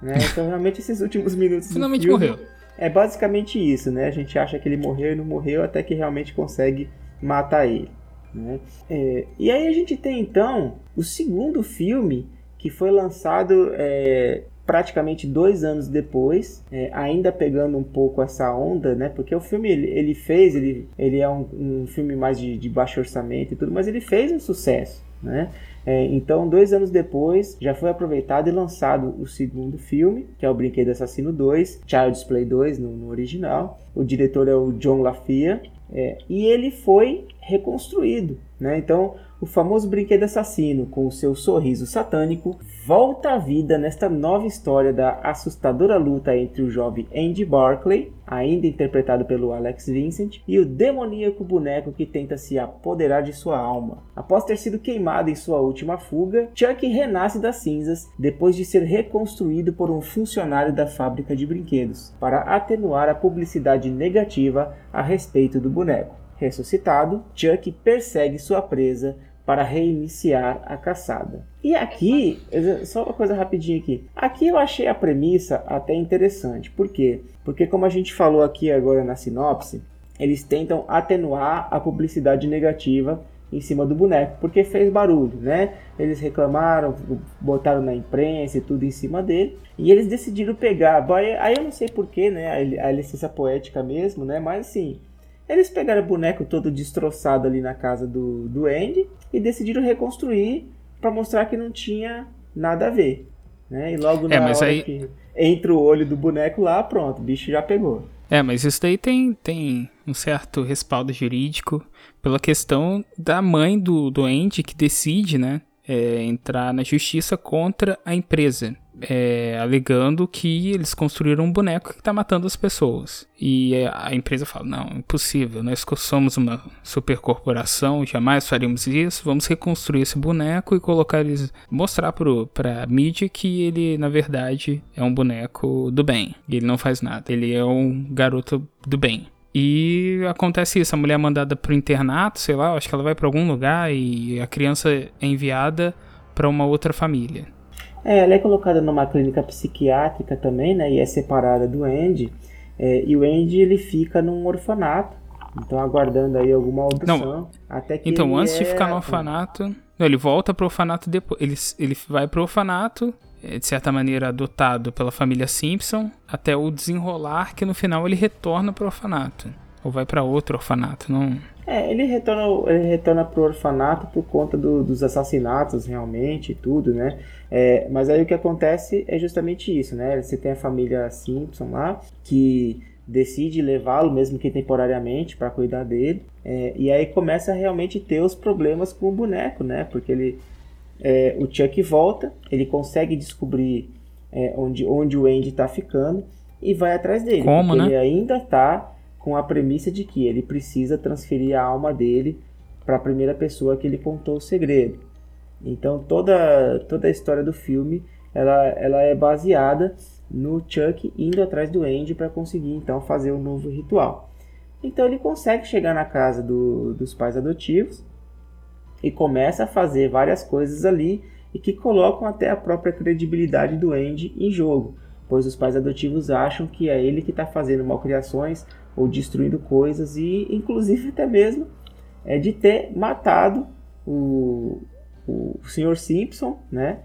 Né? Então, realmente, esses últimos minutos
Finalmente
filme
morreu.
é basicamente isso, né? A gente acha que ele morreu e não morreu até que realmente consegue matar ele. Né? É, e aí a gente tem, então, o segundo filme que foi lançado é, praticamente dois anos depois, é, ainda pegando um pouco essa onda, né? Porque o filme ele, ele fez, ele, ele é um, um filme mais de, de baixo orçamento e tudo, mas ele fez um sucesso, né? É, então, dois anos depois, já foi aproveitado e lançado o segundo filme, que é o Brinquedo Assassino 2, Child's Play 2 no, no original. O diretor é o John LaFia, é, e ele foi reconstruído. Né? Então, o famoso brinquedo assassino, com o seu sorriso satânico, volta à vida nesta nova história da assustadora luta entre o jovem Andy Barclay, ainda interpretado pelo Alex Vincent, e o demoníaco boneco que tenta se apoderar de sua alma. Após ter sido queimado em sua última fuga, Chuck renasce das cinzas depois de ser reconstruído por um funcionário da fábrica de brinquedos, para atenuar a publicidade negativa a respeito do boneco. Ressuscitado, Chuck persegue sua presa para reiniciar a caçada. E aqui, só uma coisa rapidinho aqui. Aqui eu achei a premissa até interessante. Por quê? Porque como a gente falou aqui agora na sinopse, eles tentam atenuar a publicidade negativa em cima do boneco, porque fez barulho, né? Eles reclamaram, botaram na imprensa e tudo em cima dele, e eles decidiram pegar. Aí eu não sei porquê, né? A licença poética mesmo, né? Mas assim, eles pegaram o boneco todo destroçado ali na casa do, do Andy e decidiram reconstruir para mostrar que não tinha nada a ver. Né? E logo
É,
na hora
aí-
que entra o olho do boneco lá, pronto, o bicho já pegou.
É, mas isso daí tem, tem um certo respaldo jurídico pela questão da mãe do, do Andy que decide, né, é, entrar na justiça contra a empresa, é, alegando que eles construíram um boneco que tá matando as pessoas. E é, a empresa fala, não, impossível, nós somos uma supercorporação, jamais faríamos isso, vamos reconstruir esse boneco e colocar eles, mostrar pro, pra mídia que ele, na verdade, é um boneco do bem. Ele não faz nada, ele é um garoto do bem. E acontece isso, a mulher é mandada pro internato, sei lá, acho que ela vai pra algum lugar e a criança é enviada pra uma outra família.
É, ela é colocada numa clínica psiquiátrica também, né? E é separada do Andy. É, e o Andy ele fica num orfanato. Então aguardando aí alguma audição. até que
Então, antes de
é-
ficar no orfanato, não, ele volta pro orfanato depois, ele, ele vai pro orfanato, é, de certa maneira adotado pela família Simpson, até o desenrolar que no final ele retorna pro orfanato. Ou vai pra outro orfanato, não...
É, ele retorna, ele retorna pro orfanato por conta do- dos assassinatos realmente e tudo, né? É, mas aí o que acontece é justamente isso, né? Você tem a família Simpson lá que decide levá-lo, mesmo que temporariamente, para cuidar dele. É, e aí começa a realmente ter os problemas com o boneco, né? Porque ele, é, o Chuck volta, ele consegue descobrir é, onde, onde o Andy tá ficando e vai atrás dele.
Como,
porque
né?
Ele ainda tá com a premissa de que ele precisa transferir a alma dele para a primeira pessoa que ele contou o segredo. Então toda, toda a história do filme ela, ela é baseada no Chuck indo atrás do Andy para conseguir então fazer um novo ritual. Então ele consegue chegar na casa do- dos pais adotivos e começa a fazer várias coisas ali e que colocam até a própria credibilidade do Andy em jogo, pois os pais adotivos acham que é ele que está fazendo malcriações ou destruindo coisas e inclusive até mesmo é de ter matado o, o Sr. Simpson, né?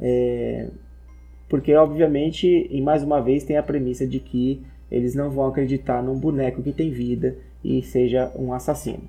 É, porque obviamente, e mais uma vez, tem a premissa de que eles não vão acreditar num boneco que tem vida e seja um assassino.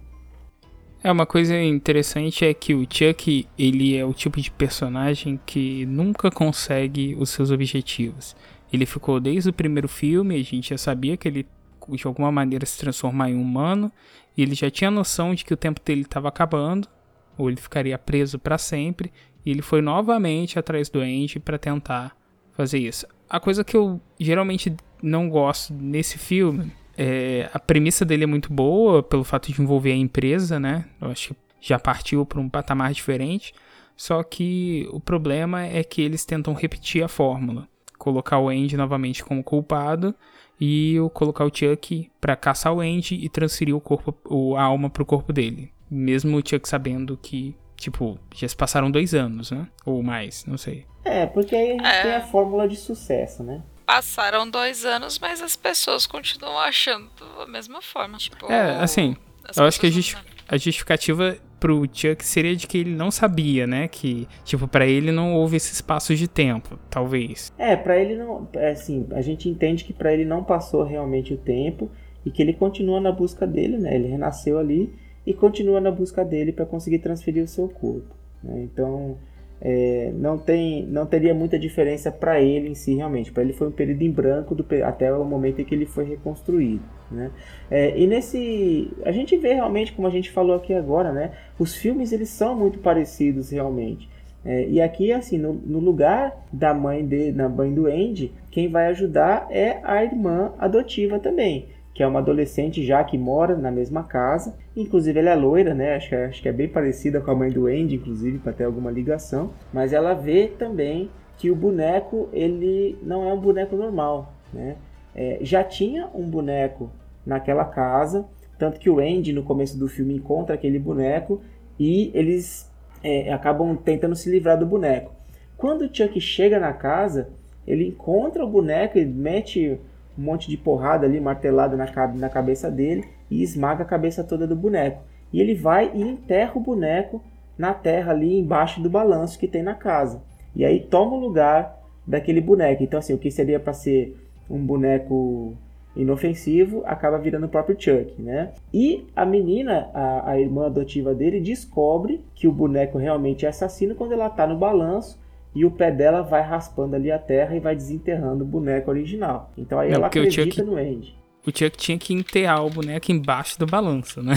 É, uma coisa interessante é que o Chuck, ele é o tipo de personagem que nunca consegue os seus objetivos. Ele ficou desde o primeiro filme, a gente já sabia que ele de alguma maneira se transformar em humano, e ele já tinha noção de que o tempo dele estava acabando, ou ele ficaria preso para sempre, e ele foi novamente atrás do Andy para tentar fazer isso. A coisa que eu geralmente não gosto nesse filme é a premissa dele é muito boa pelo fato de envolver a empresa, né? Eu acho que já partiu para um patamar diferente. Só que o problema é que eles tentam repetir a fórmula, colocar o Andy novamente como culpado e o colocar o Chuck para caçar o Andy e transferir o corpo, a alma pro corpo dele, mesmo o Chuck sabendo que Tipo, já se passaram dois anos, né? Ou mais, não sei.
É, porque aí a gente
É.
tem a fórmula de sucesso, né?
Passaram dois anos, mas as pessoas continuam achando da mesma forma. Tipo,
É, assim,
as
eu acho que a, justi- a justificativa pro Chuck seria de que ele não sabia, né? Que, tipo, pra ele não houve esses passos de tempo, talvez.
É, pra ele não. É assim, a gente entende que pra ele não passou realmente o tempo e que ele continua na busca dele, né? Ele renasceu ali e continua na busca dele para conseguir transferir o seu corpo. né? Então, é, não tem, não teria muita diferença pra ele em si realmente. Para ele foi um período em branco do, até o momento em que ele foi reconstruído. Né? É, e nesse, a gente vê realmente, como a gente falou aqui agora, né? Os filmes eles são muito parecidos realmente. É, e aqui, assim, no, no lugar da mãe de, na mãe do Andy, quem vai ajudar é a irmã adotiva também, que é uma adolescente já que mora na mesma casa. Inclusive, ela é loira, né? Acho que, é- acho que é bem parecida com a mãe do Andy, inclusive, para ter alguma ligação. Mas ela vê também que o boneco, ele não é um boneco normal, né? É, já tinha um boneco naquela casa, tanto que o Andy, no começo do filme, encontra aquele boneco e eles é, acabam tentando se livrar do boneco. Quando o Chuck chega na casa, ele encontra o boneco e mete um monte de porrada ali, martelada na, na cabeça dele e esmaga a cabeça toda do boneco. E ele vai e enterra o boneco na terra ali embaixo do balanço que tem na casa. E aí toma o lugar daquele boneco. Então, assim, o que seria para ser um boneco inofensivo acaba virando o próprio Chuck, né? E a menina, a, a irmã adotiva dele, descobre que o boneco realmente é assassino quando ela tá no balanço e o pé dela vai raspando ali a terra e vai desenterrando o boneco original. Então aí
Não,
ela
porque o
acredita
Chuck-
no Andy.
O Chuck tinha que enterrar o boneco embaixo do balanço, né?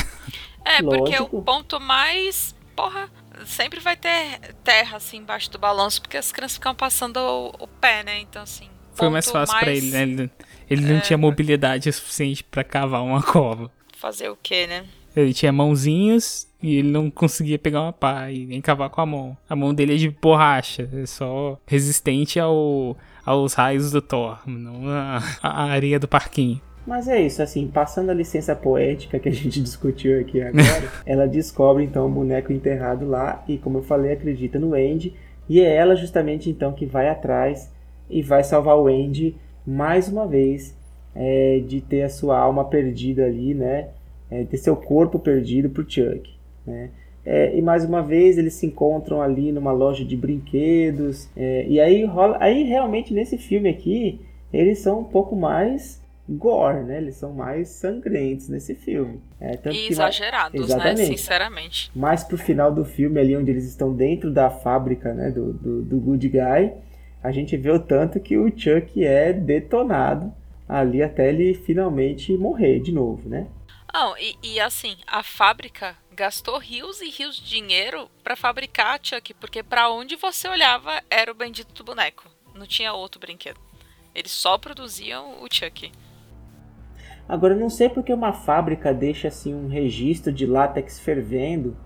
É, porque
Lógico.
o ponto mais. Porra, sempre vai ter terra assim embaixo do balanço, porque as crianças ficam passando o, o pé, né? Então, assim.
Foi mais fácil pra
mais-
ele, né? Ele, ele não tinha mobilidade suficiente pra cavar uma cova.
Fazer o quê, né?
Ele tinha mãozinhas e ele não conseguia pegar uma pá e nem cavar com a mão. A mão dele é de borracha, é só resistente ao, aos raios do Thor, não a, a areia do parquinho.
Mas é isso, assim, passando a licença poética que a gente discutiu aqui agora, ela descobre então o boneco enterrado lá e, como eu falei, acredita no Andy. E é ela justamente então que vai atrás e vai salvar o Andy mais uma vez é, de ter a sua alma perdida ali, né? É, ter seu corpo perdido pro Chuck, né? É, e mais uma vez eles se encontram ali numa loja de brinquedos. é, e aí rola. Aí realmente nesse filme aqui, eles são um pouco mais gore, né? Eles são mais sangrentos nesse filme. É,
E
que
exagerados, né?
Exatamente.
Sinceramente.
mais pro final do filme, ali onde eles estão dentro da fábrica né, do, do, do Good Guy, a gente vê o tanto que o Chuck é detonado ali até ele finalmente morrer de novo, né?
Não, e, e assim, a fábrica gastou rios e rios de dinheiro pra fabricar a Chuck, porque pra onde você olhava era o bendito do boneco. Não tinha outro brinquedo. Eles só produziam o Chuck.
Agora, eu não sei porque uma fábrica deixa assim um registro de látex fervendo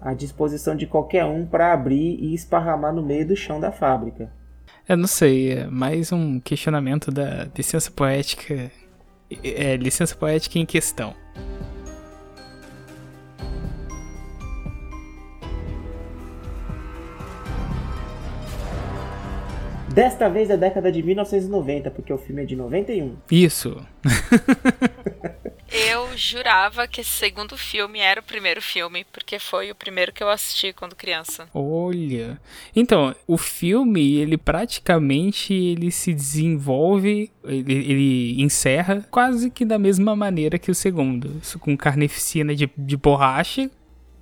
à disposição de qualquer um para abrir e esparramar no meio do chão da fábrica.
Eu não sei, é mais um questionamento da licença poética. É, licença poética em questão.
Desta vez é década de 1990, porque o filme é de 91.
Isso.
Eu jurava que esse segundo filme era o primeiro filme, porque foi o primeiro que eu assisti quando criança.
Olha. Então, o filme, ele praticamente ele se desenvolve, ele, ele encerra quase que da mesma maneira que o segundo. Isso com carnificina de, de borracha.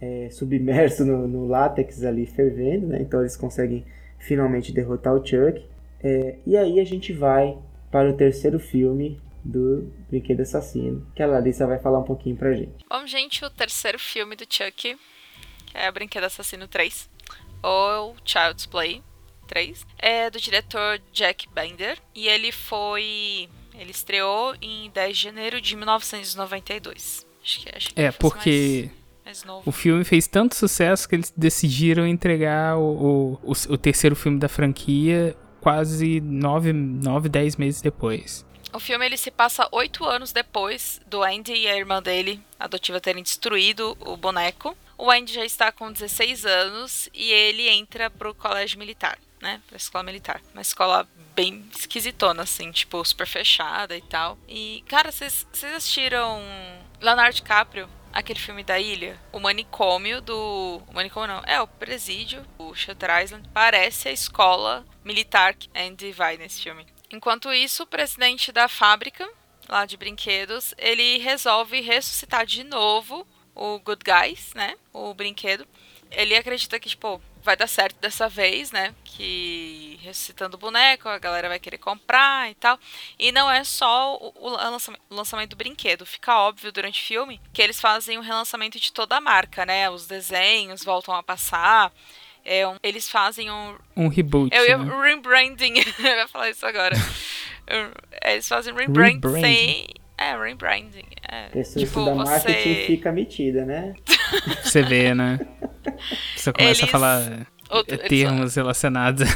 é, submerso no, no látex ali fervendo, né? Então eles conseguem finalmente derrotar o Chuck. É, e aí a gente vai para o terceiro filme do Brinquedo Assassino, que a Larissa vai falar um pouquinho pra gente.
Bom, gente, o terceiro filme do Chuck, que é Brinquedo Assassino 3, ou Child's Play 3, é do diretor Jack Bender, e ele foi... ele estreou em 10 de janeiro de 1992. Acho que, acho que
É, porque
mais,
o filme fez tanto sucesso que eles decidiram entregar o, o, o, o terceiro filme da franquia quase 9, 9 10 meses depois.
O filme ele se passa oito anos depois do Andy e a irmã dele, adotiva, terem destruído o boneco. O Andy já está com 16 anos e ele entra pro colégio militar, né? Pra escola militar. Uma escola bem esquisitona, assim, tipo, super fechada e tal. E, cara, vocês assistiram Leonardo DiCaprio? Aquele filme da ilha, o manicômio do. O manicômio não, é o presídio, o Shutter Island, parece a escola militar que Andy vai nesse filme. Enquanto isso, o presidente da fábrica, lá de brinquedos, ele resolve ressuscitar de novo o Good Guys, né? O brinquedo. Ele acredita que, tipo, vai dar certo dessa vez, né? Que ressuscitando o boneco, a galera vai querer comprar e tal. E não é só o, o lançamento, lançamento do brinquedo. Fica óbvio durante o filme que eles fazem o relançamento de toda a marca, né? Os desenhos voltam a passar. É um- eles fazem um
Um reboot.
eu
né?
rebranding. eu ia falar isso agora. Eles fazem rebranding
Rebranding.
sem. É, rebranding. É.
Pessoa
Tipo,
estuda marketing
você.
fica metida, né?
Você vê, né? Você começa
Eles-
a falar
Outro- eles-
termos relacionados.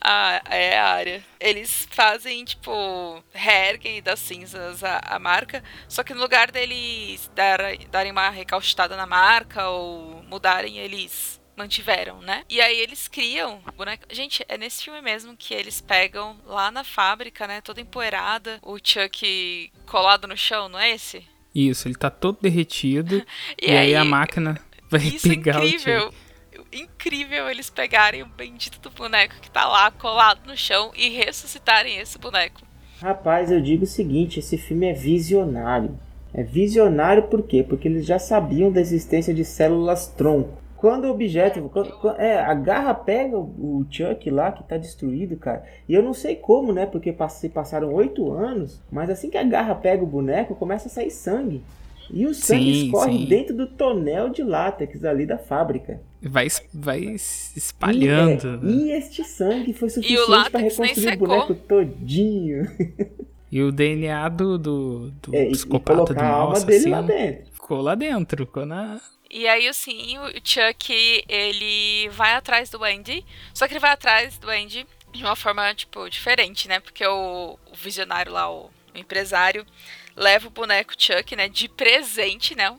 Ah, é a área. Eles fazem, tipo, reerguem das cinzas a, a marca, só que no lugar deles dar, darem uma recauchutada na marca ou mudarem, eles mantiveram, né? E aí eles criam boneco. Gente, é nesse filme mesmo que eles pegam lá na fábrica, né? Toda empoeirada, o Chuck colado no chão, não é esse?
Isso, ele tá todo derretido. e, aí, a máquina vai
Isso é
pegar o
incrível.
Chuck.
Incrível eles pegarem o bendito do boneco que tá lá colado no chão e ressuscitarem esse boneco.
Rapaz, eu digo o seguinte, esse filme é visionário. É visionário por quê? Porque eles já sabiam da existência de células tronco. Quando o objeto. quando- quando- é, a garra pega o o Chuck lá que tá destruído, cara. E eu não sei como, né? Porque pass- se passaram oito anos. Mas assim que a garra pega o boneco, começa a sair sangue. E o sangue
Sim,
escorre
sim.
dentro do tonel de látex ali da fábrica.
Vai, vai se
E,
espalhando.
é, e este sangue foi suficiente para reconstruir o boneco todinho.
E o DNA do, do, do
É, e, e
psicopata do
colocar a
mal
alma dele lá dentro.
ficou lá dentro. Ficou na...
E aí, assim, o Chuck, ele vai atrás do Andy. Só que ele vai atrás do Andy de uma forma, tipo, diferente, né? Porque o, o visionário lá, o, o empresário, leva o boneco Chuck, né? De presente, né?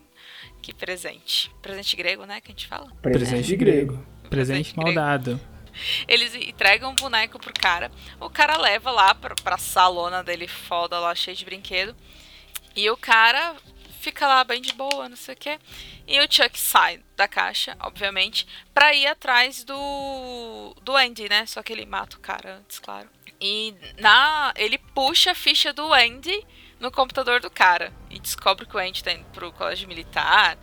Que presente? Presente grego, né? Que a gente fala.
Presente grego. Presente
Presente
mal dado.
Eles entregam um boneco pro cara. O cara leva lá pra, pra salona dele foda lá, cheio de brinquedo. E o cara fica lá bem de boa, não sei o quê. E o Chuck sai da caixa, obviamente, pra ir atrás do. do Andy, né? Só que ele mata o cara antes, claro. E na. ele puxa a ficha do Andy no computador do cara. E descobre que o Andy tá indo pro colégio militar.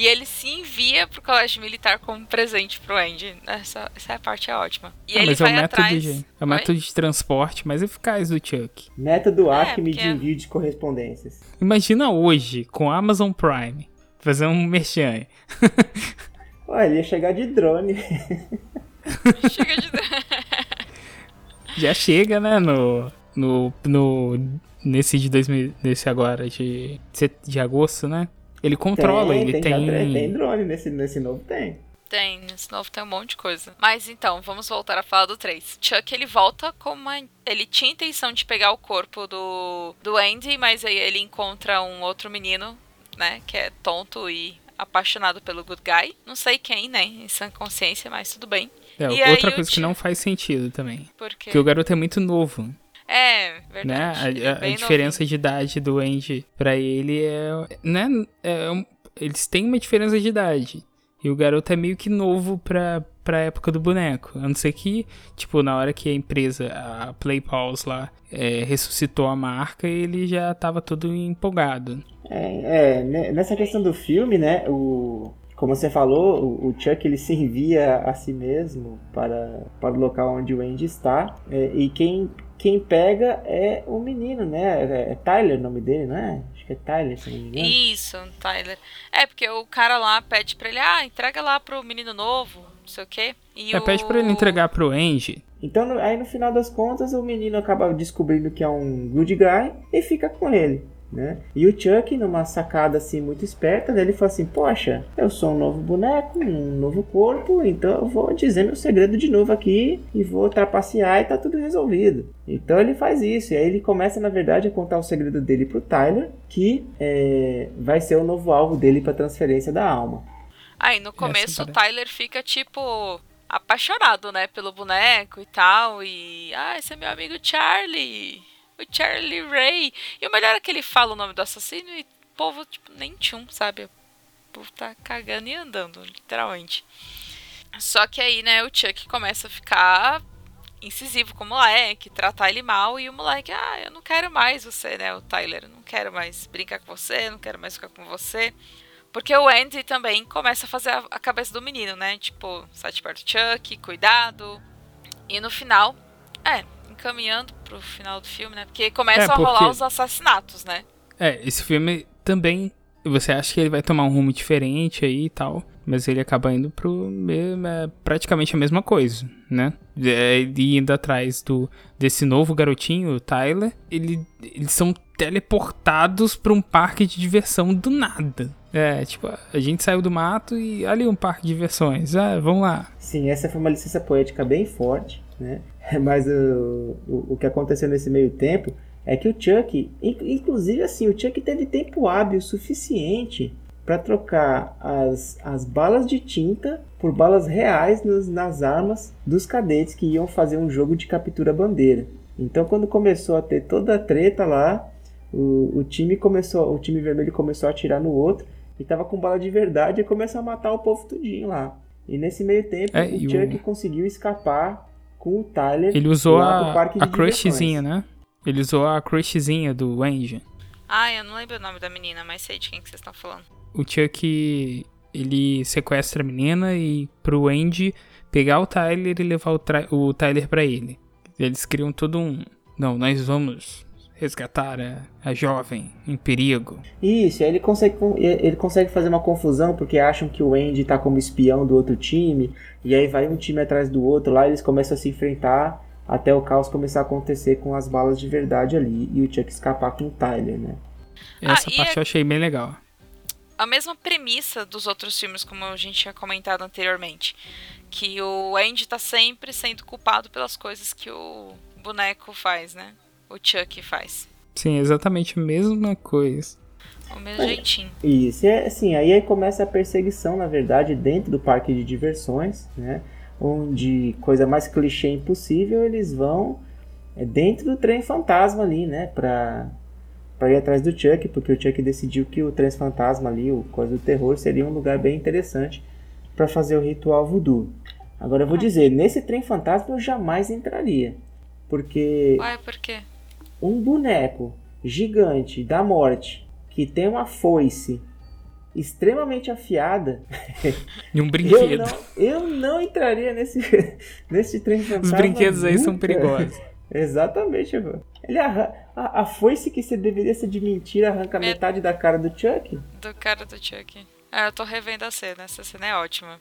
E ele se envia pro colégio militar como presente pro Andy. Essa, essa parte é ótima. E
Ah,
ele
mas é o
vai
método,
atrás.
de, é o método de transporte mais eficaz do Chuck.
Método
É,
Acme
porque-
de envio de correspondências.
Imagina hoje, com a Amazon Prime, fazer um merchan.
Olha, ele ia chegar de drone.
Chega de.
Já chega, né, no... No, no, nesse de 2000, nesse agora de, de agosto, né? Ele controla,
tem,
ele
tem,
tem,
já tem, drone nesse, nesse novo tem.
Tem, nesse novo tem um monte de coisa. Mas então, vamos voltar a falar do 3. Chuck, ele volta com uma... Ele tinha intenção de pegar o corpo do, do Andy, mas aí ele encontra um outro menino, né, que é tonto e apaixonado pelo good guy. Não sei quem, né, em sã consciência, mas tudo bem.
É,
E
outra coisa que
Chuck-
não faz sentido também.
Porque...
Porque o garoto é muito novo,
É,
né?
verdade. ele
A,
é
a- a diferença de idade do Andy pra ele é, né? é um- eles têm uma diferença de idade. E o garoto é meio que novo pra, pra época do boneco. A não ser que, tipo, na hora que a empresa, a Play Pause lá, é, ressuscitou a marca, ele já tava todo empolgado.
É, é, né, nessa questão do filme, né, o, como você falou, o, Chuck ele se envia a si mesmo para, para o local onde o Andy está. é, e quem, quem pega é o menino, né? É, é Tyler o nome dele, não é? Acho que é Tyler, se não me engano.
Isso, Tyler. É, porque o cara lá pede pra ele, ah, entrega lá pro menino novo, não sei o quê. E
É,
o...
pede pra ele entregar pro Andy.
Então, aí no final das contas, o menino acaba descobrindo que é um good guy e fica com ele, né? E o Chuck, numa sacada assim muito esperta, né, ele fala assim: Poxa, eu sou um novo boneco, um novo corpo, então eu vou dizer meu segredo de novo aqui e vou trapacear e tá tudo resolvido. Então ele faz isso, e aí ele começa, na verdade, a contar o segredo dele pro Tyler, que é, vai ser o novo alvo dele pra transferência da alma.
Aí no começo o
parece.
Tyler fica tipo apaixonado, né, pelo boneco e tal e ah, esse é meu amigo Charlie, o Charlie Ray. E o melhor é que ele fala o nome do assassino e o povo tipo nem tchum, sabe? O povo tá cagando e andando, literalmente. Só que aí, né, o Chuck começa a ficar incisivo com o moleque, tratar ele mal e o moleque, ah, eu não quero mais você, né, o Tyler, eu não quero mais brincar com você, não quero mais ficar com você. Porque o Andy também começa a fazer a, cabeça do menino, né? Tipo, sai de perto do Chuck, cuidado. E no final, é, encaminhando pro final do filme, né? Porque começam
É,
a rolar
porque-
os assassinatos, né?
É, esse filme também. Você acha que ele vai tomar um rumo diferente aí e tal. Mas ele acaba indo pro mesmo, é, praticamente a mesma coisa, né? É, ele indo atrás do desse novo garotinho, o Tyler. Ele, eles são teleportados pra um parque de diversão do nada. É, tipo, a gente saiu do mato e ali um parque de diversões. Ah, vamos lá.
Sim, essa foi uma licença poética bem forte, né? Mas o, o, o que aconteceu nesse meio tempo é que o Chuck, in- inclusive assim, o Chuck teve tempo hábil suficiente para trocar as, as balas de tinta por balas reais nos- nas armas dos cadetes que iam fazer um jogo de captura bandeira. Então, quando começou a ter toda a treta lá, o, o time começou, o time vermelho começou a atirar no outro e tava com bala de verdade e começou a matar o povo tudinho lá. E nesse meio tempo,
É,
o
e o-
Chuck conseguiu escapar com o Tyler
Ele usou a,
parque de
a crushzinha,
diversões.
né? Ele usou a crushzinha do Andy.
Ah, eu não lembro o nome da menina, mas sei de quem que vocês estão falando.
o Chuck ele sequestra a menina e pro Andy pegar o Tyler e levar o, o Tyler pra ele. Eles criam todo um. Não, nós vamos resgatar a, a jovem em perigo.
Isso, aí ele consegue, ele consegue fazer uma confusão porque acham que o Andy tá como espião do outro time, e aí vai um time atrás do outro lá, eles começam a se enfrentar até o caos começar a acontecer com as balas de verdade ali e o Chuck escapar com o Tyler, né?
Essa
Ah,
parte
é-
eu achei bem legal.
A mesma premissa dos outros filmes, como a gente tinha comentado anteriormente. Que o Andy tá sempre sendo culpado pelas coisas que o boneco faz, né? O Chuck faz.
Sim, exatamente a mesma coisa.
O mesmo jeitinho.
Isso, e é assim, aí, aí começa a perseguição, na verdade, dentro do parque de diversões, né? Onde, coisa mais clichê impossível, eles vão é, dentro do trem fantasma ali, né? Pra, pra ir atrás do Chuck, porque o Chuck decidiu que o trem fantasma ali, o coisa do terror, seria um lugar bem interessante para fazer o ritual voodoo. Agora eu vou dizer, nesse trem fantasma eu jamais entraria. Porque
Ué, por quê?
Um boneco gigante da morte que tem uma foice extremamente afiada,
E um
eu
brinquedo.
não, eu não entraria nesse, nesse trem
Os
fantasma.
brinquedos aí são
nunca.
perigosos.
Exatamente, mano. Ele arran... a, a foice que você deveria ser de mentira arranca
Met-
metade da cara do Chuck.
Do cara do Chuck. É, eu tô revendo a cena. Essa cena é ótima.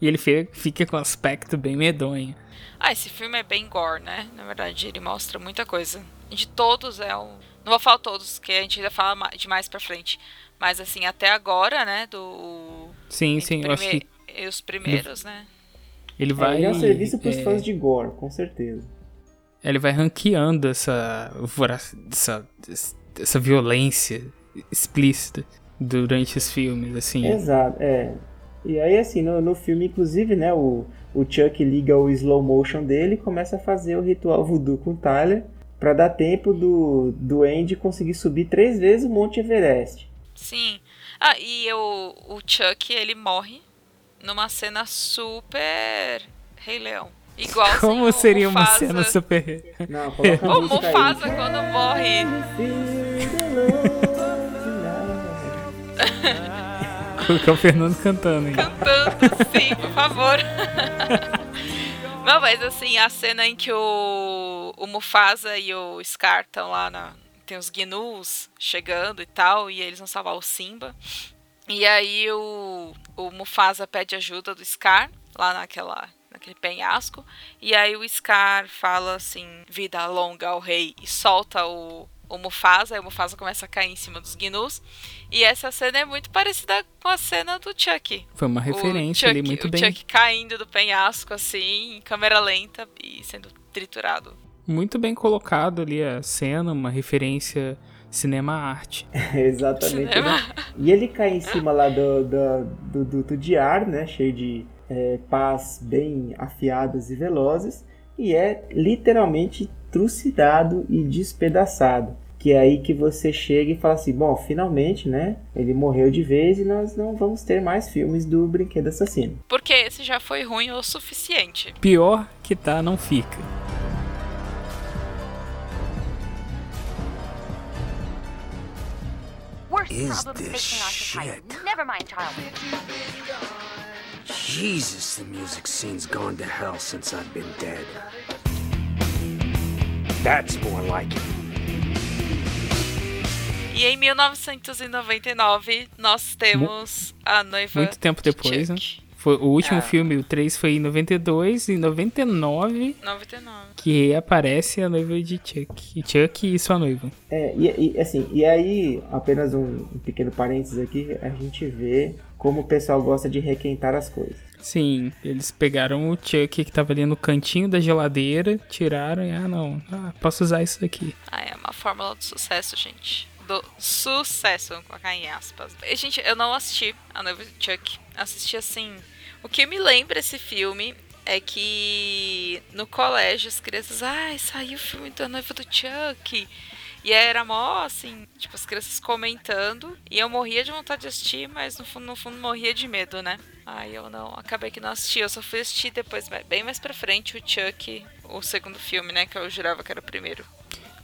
E ele fica com um aspecto bem medonho.
Ah, esse filme é bem gore, né? Na verdade, ele mostra muita coisa. De todos é um. Não vou falar todos, que a gente ainda fala de mais pra frente. Mas assim, até agora, né? Do.
Sim,
entre
sim, eu acho que
Os primeiros, né?
ele
É,
vai.
ele é um serviço pros
é,
fãs de gore, com certeza.
ele vai ranqueando essa, essa, essa violência explícita durante os filmes, assim.
Exato, é. E aí, assim, no, no filme, inclusive, né, o, o Chuck liga o slow motion dele e começa a fazer o ritual voodoo com o Tyler pra dar tempo do, do Andy conseguir subir três vezes o Monte Everest.
Sim. Ah, e o, o Chuck, ele morre numa cena super Rei Leão. Igual
Como seria uma cena super.
Não, coloca
O
música aí.
Mufasa quando morre.
colocar o Fernando cantando, hein?
cantando, sim, por favor. Não, mas assim, a cena em que o, o Mufasa e o Scar estão lá na. Tem os Gnus chegando e tal, e eles vão salvar o Simba. E aí o, o Mufasa pede ajuda do Scar, lá naquela, naquele penhasco. E aí o Scar fala assim, vida longa ao rei, e solta o, o Mufasa, aí o Mufasa começa a cair em cima dos Gnus. E essa cena é muito parecida com a cena do Chuck.
Foi uma referência
o
ali muito
o
bem.
Chuck caindo do penhasco, assim, em câmera lenta e sendo triturado.
Muito bem colocado ali a cena, uma referência cinema-arte.
Exatamente.
Cinema.
né? E ele cai em cima lá do, do, do duto de ar, né? Cheio de é, pás bem afiadas e velozes. E é literalmente trucidado e despedaçado. Que é aí que você chega e fala assim: bom, finalmente, né? Ele morreu de vez e nós não vamos ter mais filmes do Brinquedo Assassino.
Porque esse já foi ruim o suficiente.
Pior que tá, não fica.
Is this shit?
Never mind, child.
Jesus, the music scene's gone to hell since I've been dead. That's more like it.
E em 1999, nós temos a noiva.
Muito tempo
de
depois, né?
Chuck.
Foi, o último
Ah.
filme, o 3, foi em 92 e em 99
99.
que reaparece a noiva de Chuck. Chuck e sua noiva.
É, e, e, assim, e aí, apenas um, um pequeno parênteses aqui, a gente vê como o pessoal gosta de requentar as coisas.
Sim, eles pegaram o Chuck que tava ali no cantinho da geladeira, tiraram e, ah não, ah, posso usar isso daqui.
Ah, é uma fórmula do sucesso, gente. Do sucesso, vou colocar em aspas. E, Gente, eu não assisti A Noiva de Chuck. Assisti assim. O que me lembra esse filme é que no colégio as crianças. Ai, saiu o filme da noiva do Chuck. E era mó, assim, tipo, as crianças comentando. E eu morria de vontade de assistir, mas no fundo, no fundo morria de medo, né? Aí eu não, acabei que não assisti. Eu só fui assistir depois, bem mais pra frente, o Chuck, o segundo filme, né? Que eu jurava que era o primeiro.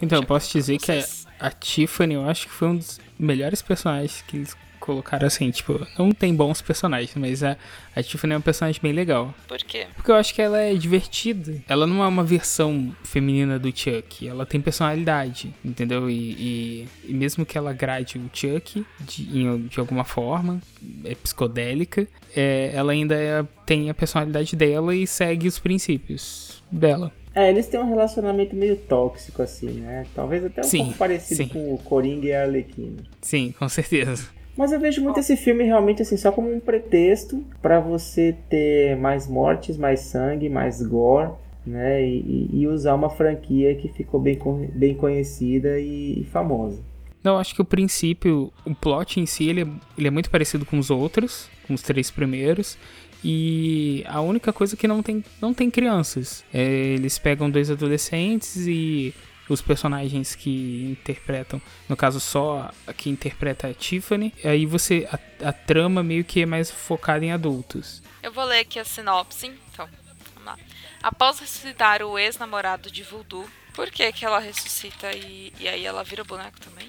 Então, eu posso dizer que a, a Tiffany, eu acho que foi um dos melhores personagens que eles colocaram assim, tipo, não tem bons personagens, mas a, a Tiffany é um personagem bem legal.
Por quê?
Porque eu acho que ela é divertida. Ela não é uma versão feminina do Chuck. Ela tem personalidade, entendeu? E, e, e mesmo que ela grade o Chuck de, em- de alguma forma, é psicodélica, é, ela ainda é- tem a personalidade dela e segue os princípios dela.
É, eles têm um relacionamento meio tóxico, assim, né? Talvez até um
Sim,
pouco parecido
sim.
com o Coringa e a Arlequina.
Sim, com certeza.
Mas eu vejo muito esse filme realmente assim só como um pretexto pra você ter mais mortes, mais sangue, mais gore, né? E, e- usar uma franquia que ficou bem, bem conhecida e, e famosa.
Não, acho que o princípio, o plot em si, ele é, ele é muito parecido com os outros, com os três primeiros. E a única coisa é que não tem, não tem crianças. É, eles pegam dois adolescentes e os personagens que interpretam, no caso só a que interpreta a Tiffany. Aí você, a, a trama meio que é mais focada em adultos.
Eu vou ler aqui a sinopse, então. Vamos lá. Após ressuscitar o ex-namorado de Voodoo, por que, que ela ressuscita e, e aí ela vira boneco também?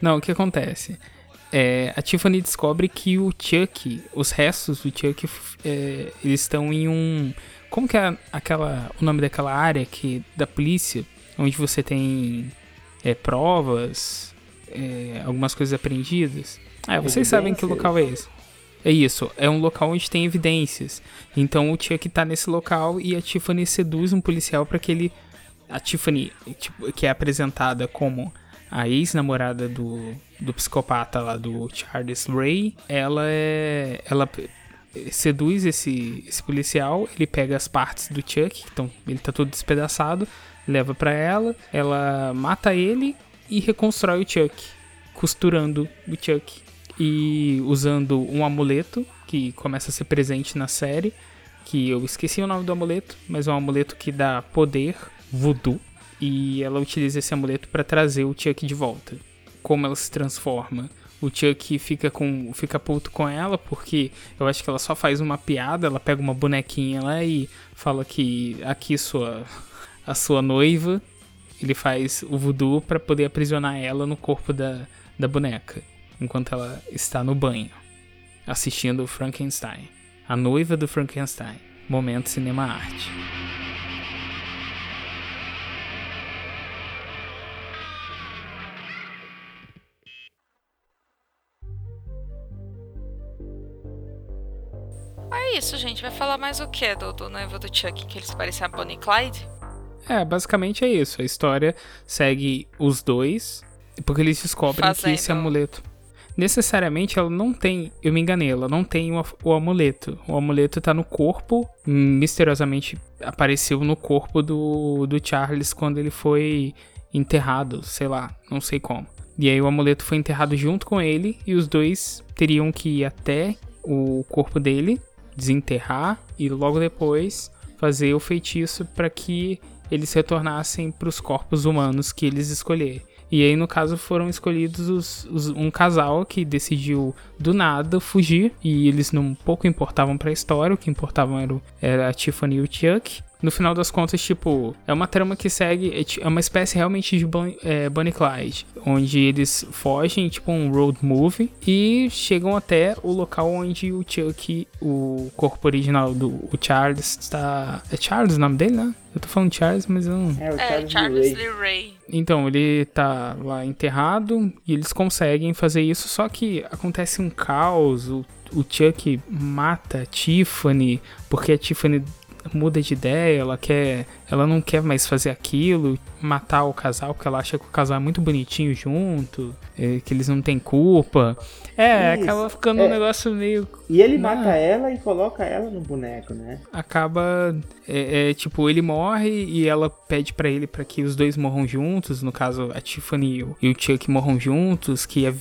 Não, o que acontece? É, a Tiffany descobre que o Chuck, os restos do Chuck, é, eles estão em um. Como que é aquela, o nome daquela área que da polícia, onde você tem é, provas, é, algumas coisas apreendidas? Ah, vocês sabem que local é esse. É isso, é um local onde tem evidências. Então o Chuck tá nesse local e a Tiffany seduz um policial para que ele. A Tiffany, tipo, que é apresentada como a ex-namorada do, do psicopata lá do Charles Ray, ela é. Ela seduz esse, esse policial, ele pega as partes do Chuck, então ele tá todo despedaçado, leva pra ela, ela mata ele e reconstrói o Chuck, costurando o Chuck e usando um amuleto que começa a ser presente na série, que eu esqueci o nome do amuleto, mas é um amuleto que dá poder, voodoo, e ela utiliza esse amuleto para trazer o Chuck de volta. Como ela se transforma? O Chuck fica com fica puto com ela porque eu acho que ela só faz uma piada, ela pega uma bonequinha lá e fala que aqui sua a sua noiva, ele faz o voodoo para poder aprisionar ela no corpo da, da boneca enquanto ela está no banho. assistindo Frankenstein. A noiva do Frankenstein. Momento Cinema Arte.
É isso, gente. Vai falar mais o que do, do noivo do Chuck? Que eles parecem a Bonnie Clyde?
É, basicamente é isso. A história segue os dois, porque eles descobrem que esse
Fazendo-
amuleto. Necessariamente ela não tem, eu me enganei, ela não tem o, o amuleto. O amuleto tá no corpo, misteriosamente apareceu no corpo do, do Charles quando ele foi enterrado, sei lá, não sei como. E aí o amuleto foi enterrado junto com ele e os dois teriam que ir até o corpo dele, desenterrar e logo depois fazer o feitiço para que eles retornassem para os corpos humanos que eles escolherem. E aí, no caso, foram escolhidos os- os- um casal que decidiu do nada fugir. E eles não pouco importavam pra história, o que importavam era, era a Tiffany e o Chuck. No final das contas, tipo, é uma trama que segue. É, é uma espécie realmente de Bon- é, Bonnie e Clyde. Onde eles fogem, tipo um road movie. E chegam até o local onde o Chuck, o corpo original do o Charles, está. É Charles o nome dele, né? Eu tô falando Charles, mas eu não.
É, o
É,
Charles, Lee Ray.
Ray.
Então, ele tá lá enterrado e eles conseguem fazer isso, só que acontece um caos. O, o Chuck mata a Tiffany, porque a Tiffany muda de ideia, ela quer. Ela não quer mais fazer aquilo, matar o casal, porque ela acha que o casal é muito bonitinho junto, é, que eles não têm culpa. É,
Isso,
acaba ficando um
é.
negócio meio
E ele mata ela e coloca ela no boneco, né?
acaba é, é, tipo ele morre e ela pede pra ele pra que os dois morram juntos no caso a Tiffany e o- Chuck morram juntos que o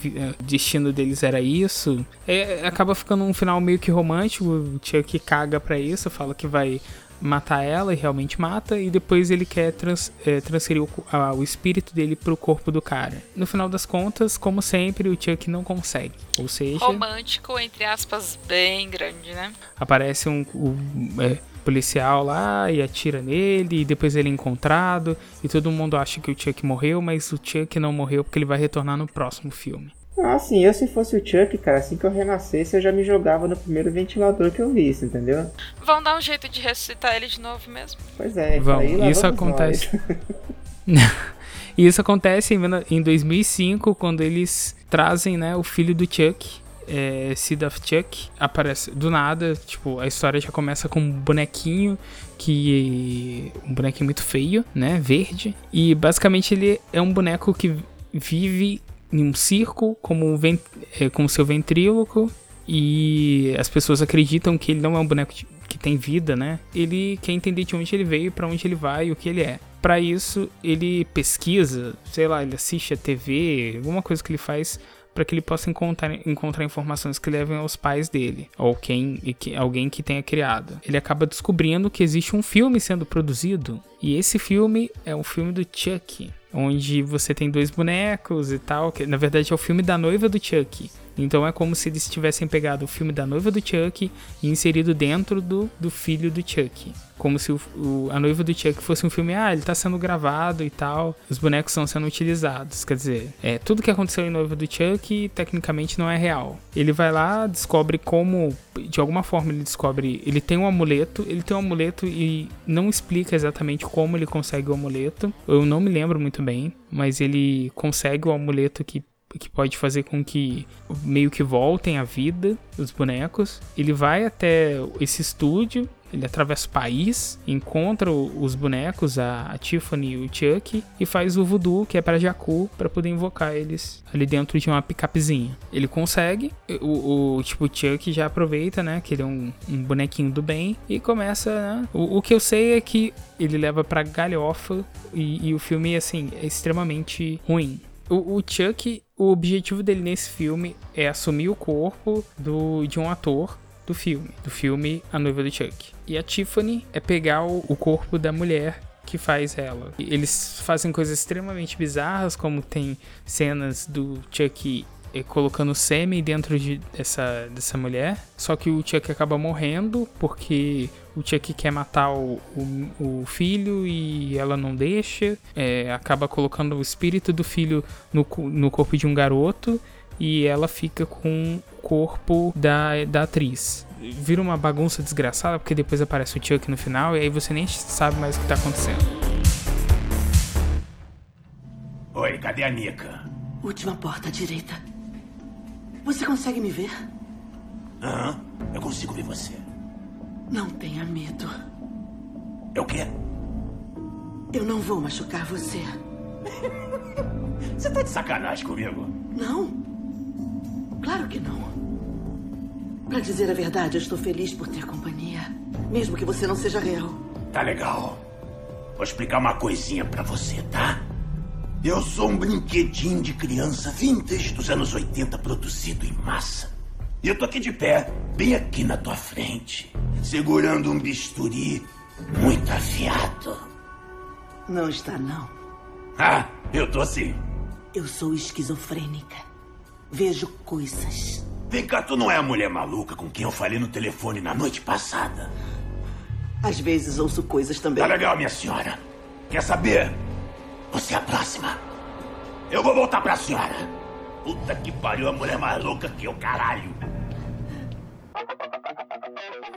destino deles era isso É, acaba ficando um final meio que romântico o Chuck caga pra isso fala que vai matar ela e realmente mata e depois ele quer trans- é, transferir o, a- o espírito dele pro corpo do cara no final das contas como sempre o Chuck não consegue ou seja
Romântico, entre aspas, bem grande, né?
aparece um, um, é, policial lá e atira nele, e depois ele é encontrado, e todo mundo acha que o Chuck morreu, mas o Chuck não morreu porque ele vai retornar no próximo filme.
Ah, sim, eu se fosse o Chuck, cara, assim que eu renascesse, eu já me jogava no primeiro ventilador que eu visse, entendeu?
Vão dar um jeito de ressuscitar ele de novo mesmo.
Pois é,
Vão,
aí lá
isso acontece. E isso acontece em, mil- em 2005, quando eles trazem né, o filho do Chuck, é, Seed of Chuck, aparece do nada, tipo, a história já começa com um bonequinho que um bonequinho muito feio, né, verde, e basicamente ele é um boneco que vive em um circo como um ven- é, como seu ventríloco e as pessoas acreditam que ele não é um boneco que tem vida, né? Ele quer entender de onde ele veio, pra onde ele vai e o que ele é. Pra isso, ele pesquisa, sei lá, ele assiste a TV, alguma coisa que ele faz para que ele possa encontrar, encontrar informações que levem aos pais dele, ou quem, e que- alguém que tenha criado. Ele acaba descobrindo que existe um filme sendo produzido, e esse filme é um filme do Chuck, onde você tem dois bonecos e tal, que na verdade é o filme da noiva do Chuck. Então é como se eles tivessem pegado o filme da noiva do Chuck e inserido dentro do, do filho do Chuck. Como se o, o- a noiva do Chuck fosse um filme, ah, ele tá sendo gravado e tal, os bonecos estão sendo utilizados. Quer dizer, é, tudo que aconteceu em noiva do Chuck tecnicamente não é real. Ele vai lá, descobre como, de alguma forma ele descobre, ele tem um amuleto, ele tem um amuleto e não explica exatamente como ele consegue o amuleto. Eu não me lembro muito bem, mas ele consegue o amuleto que que pode fazer com que meio que voltem à vida os bonecos. Ele vai até esse estúdio, ele atravessa o país, encontra os bonecos, a, a Tiffany e o Chuck, e faz o voodoo, que é para Jakku, para poder invocar eles ali dentro de uma picapezinha. Ele consegue, o, o tipo o Chuck já aproveita, né, que ele é um, um bonequinho do bem, e começa, né, o, o que eu sei é que ele leva pra galhofa, e, e o filme, assim, é extremamente ruim. O, o Chuck, o objetivo dele nesse filme é assumir o corpo do, de um ator do filme, do filme A Noiva do Chuck. E a Tiffany é pegar o, o corpo da mulher que faz ela. Eles fazem coisas extremamente bizarras, como tem cenas do Chuck eh, colocando sêmen dentro de, dessa, dessa mulher. Só que o Chuck acaba morrendo porque o Chuck quer matar o, o, o filho e ela não deixa. É, acaba colocando o espírito do filho no, no corpo de um garoto. e ela fica com o corpo da, da atriz. Vira uma bagunça desgraçada, porque depois aparece o Chuck no final e aí você nem sabe mais o que tá acontecendo.
Oi, cadê a Nika?
Última porta à direita. Você consegue me ver?
Aham, eu consigo ver você.
Não tenha medo.
É o quê?
Eu não vou machucar você.
Você tá de sacanagem comigo?
Não. Claro que não. Pra dizer a verdade, eu estou feliz por ter companhia. Mesmo que você não seja real.
Tá legal. Vou explicar uma coisinha pra você, tá? Eu sou um brinquedinho de criança vintage dos anos 80 produzido em massa. E eu tô aqui de pé, bem aqui na tua frente, segurando um bisturi muito afiado.
Não está, não.
Ah, eu tô sim.
Eu sou esquizofrênica. Vejo coisas.
Vem cá, tu não é a mulher maluca com quem eu falei no telefone na noite passada.
Às vezes ouço coisas também.
Tá legal, minha senhora. Quer saber? Você é a próxima. Eu vou voltar pra senhora. Puta que pariu, a mulher mais louca que eu, caralho.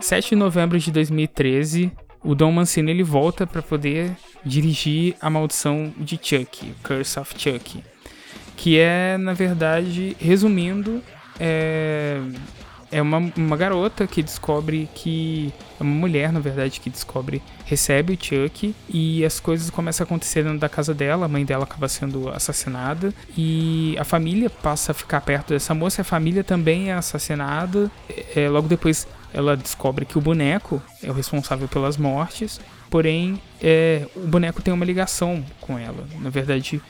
7 de novembro de 2013, o Don Mancini ele volta para poder dirigir A Maldição de Chuck, Curse of Chuck, que é, na verdade, resumindo, é, é uma, uma garota que descobre que. É uma mulher, na verdade, que descobre, recebe o Chuck e as coisas começam a acontecer dentro da casa dela. A mãe dela acaba sendo assassinada e a família passa a ficar perto dessa moça. A família também é assassinada. É, logo depois ela descobre que o boneco é o responsável pelas mortes, porém é, o boneco tem uma ligação com ela. Na verdade,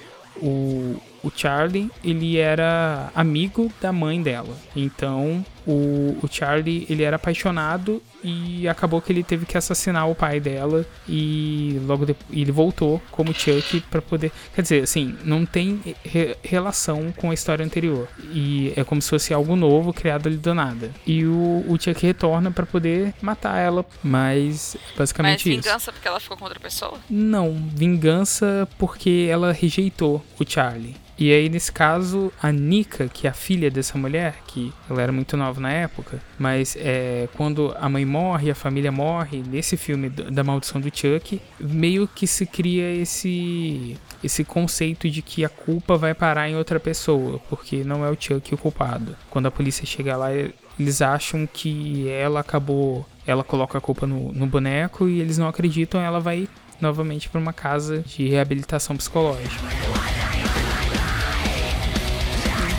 o, o Charlie ele era amigo da mãe dela, então o, o Charlie ele era apaixonado e acabou que ele teve que assassinar o pai dela e logo depois ele voltou como Chuck para poder, quer dizer, assim, não tem re relação com a história anterior e é como se fosse algo novo criado ali do nada. E o, o Chuck retorna para poder matar ela, mas basicamente
Mas
isso.
vingança porque ela ficou com outra pessoa?
Não, vingança porque ela rejeitou o Charlie. E aí, nesse caso, a Nika, que é a filha dessa mulher, que ela era muito nova na época, mas é, quando a mãe morre, a família morre, nesse filme da Maldição do Chuck, meio que se cria esse esse conceito de que a culpa vai parar em outra pessoa, porque não é o Chuck o culpado. Quando a polícia chega lá, eles acham que ela acabou, ela coloca a culpa no, no boneco e eles não acreditam, ela vai novamente para uma casa de reabilitação psicológica.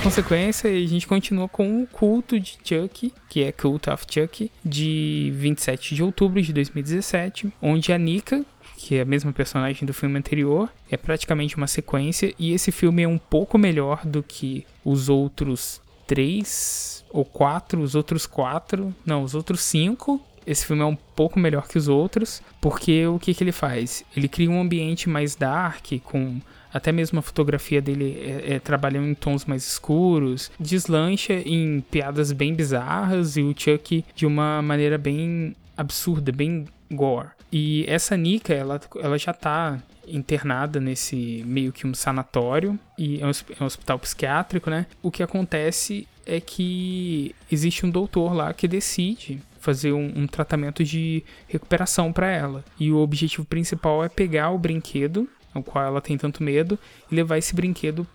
Consequência, a gente continua com o culto de Chuck, que é Cult of Chuck, de 27 de outubro de 2017, onde a Nika, que é a mesma personagem do filme anterior, é praticamente uma sequência, e esse filme é um pouco melhor do que os outros três ou quatro, os outros quatro, não, os outros cinco. Esse filme é um pouco melhor que os outros, porque o que, que ele faz? Ele cria um ambiente mais dark, com até mesmo a fotografia dele é, é, trabalhando em tons mais escuros, deslancha em piadas bem bizarras e o Chuck de uma maneira bem absurda, bem gore. E essa Nika, ela, ela já tá internada nesse meio que um sanatório e é um, é um hospital psiquiátrico, né? O que acontece é que existe um doutor lá que decide fazer um, um tratamento de recuperação para ela. E o objetivo principal é pegar o brinquedo ao qual ela tem tanto medo, e levar esse brinquedo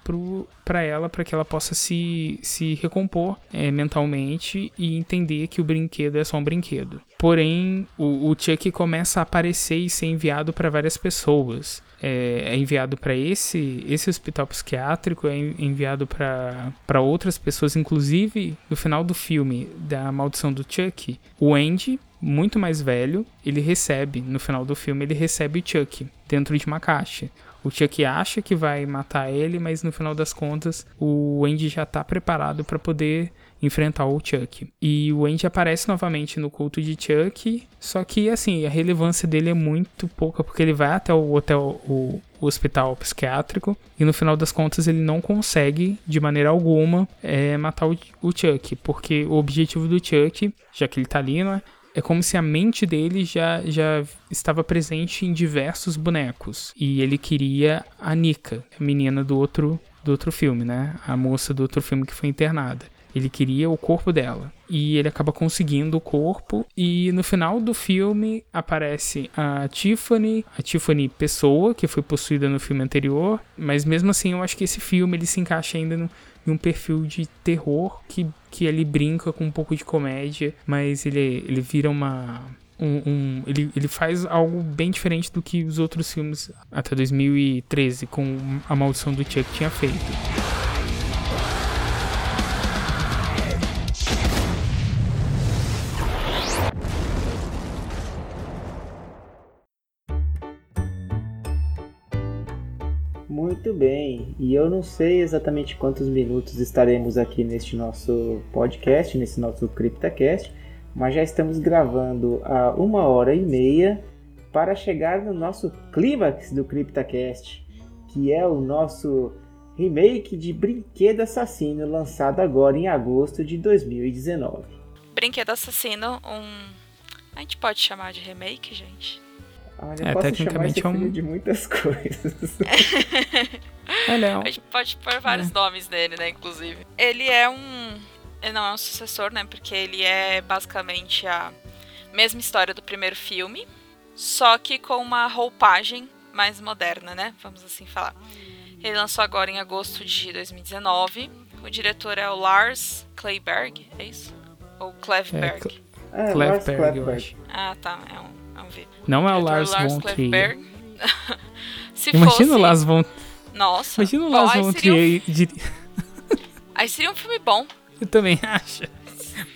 para ela para que ela possa se, se recompor é, mentalmente e entender que o brinquedo é só um brinquedo. Porém, o, o Chuck começa a aparecer e ser enviado para várias pessoas. É, é enviado para esse, esse hospital psiquiátrico, é en- enviado para outras pessoas, inclusive no final do filme da Maldição do Chuck, o Andy, muito mais velho, ele recebe, no final do filme, ele recebe o Chuck dentro de uma caixa. O Chuck acha que vai matar ele, mas no final das contas, o Andy já tá preparado para poder enfrentar o Chuck. E o Andy aparece novamente no culto de Chuck, só que assim, a relevância dele é muito pouca, porque ele vai até o hotel, o, o hospital psiquiátrico, e no final das contas ele não consegue, de maneira alguma, é, matar o, o Chuck, porque o objetivo do Chuck, já que ele tá ali, né? É como se a mente dele já, já estava presente em diversos bonecos. E ele queria a Nika, a menina do outro do outro filme, né? A moça do outro filme que foi internada. Ele queria o corpo dela. E ele acaba conseguindo o corpo. E no final do filme aparece a Tiffany, a Tiffany pessoa, que foi possuída no filme anterior. Mas mesmo assim, eu acho que esse filme ele se encaixa ainda no, em um perfil de terror que, que ele brinca com um pouco de comédia. Mas ele, ele vira uma. Um, um, ele, ele faz algo bem diferente do que os outros filmes até 2013 com a maldição do Chuck tinha feito.
Muito bem, e eu não sei exatamente quantos minutos estaremos aqui neste nosso podcast, nesse nosso CryptaCast, mas já estamos gravando há uma hora e meia para chegar no nosso clímax do CryptaCast, que é o nosso remake de Brinquedo Assassino, lançado agora em agosto de 2019.
Brinquedo Assassino, um. A gente pode chamar de remake, gente?
Olha,
É, tecnicamente é um-
filme de muitas coisas.
Ele é um-
A gente pode pôr vários nomes nele, né, inclusive. Ele é um. Ele não é um sucessor, né? Porque ele é basicamente a mesma história do primeiro filme, só que com uma roupagem mais moderna, né? Vamos assim falar. Ele lançou agora em agosto de 2019. O diretor é o Lars Kleiberg, é isso? Ou Klevberg?
É,
Clive
Lars
Berg, eu
Klevberg.
Ah, tá. É um, é um V.
Não é o
Diretor
Lars von Trier.
Se
Imagina
fosse...
o Lars von,
Nossa.
imagina o Lars von
um-
Trier. de-
Aí seria um filme bom.
Eu também acho.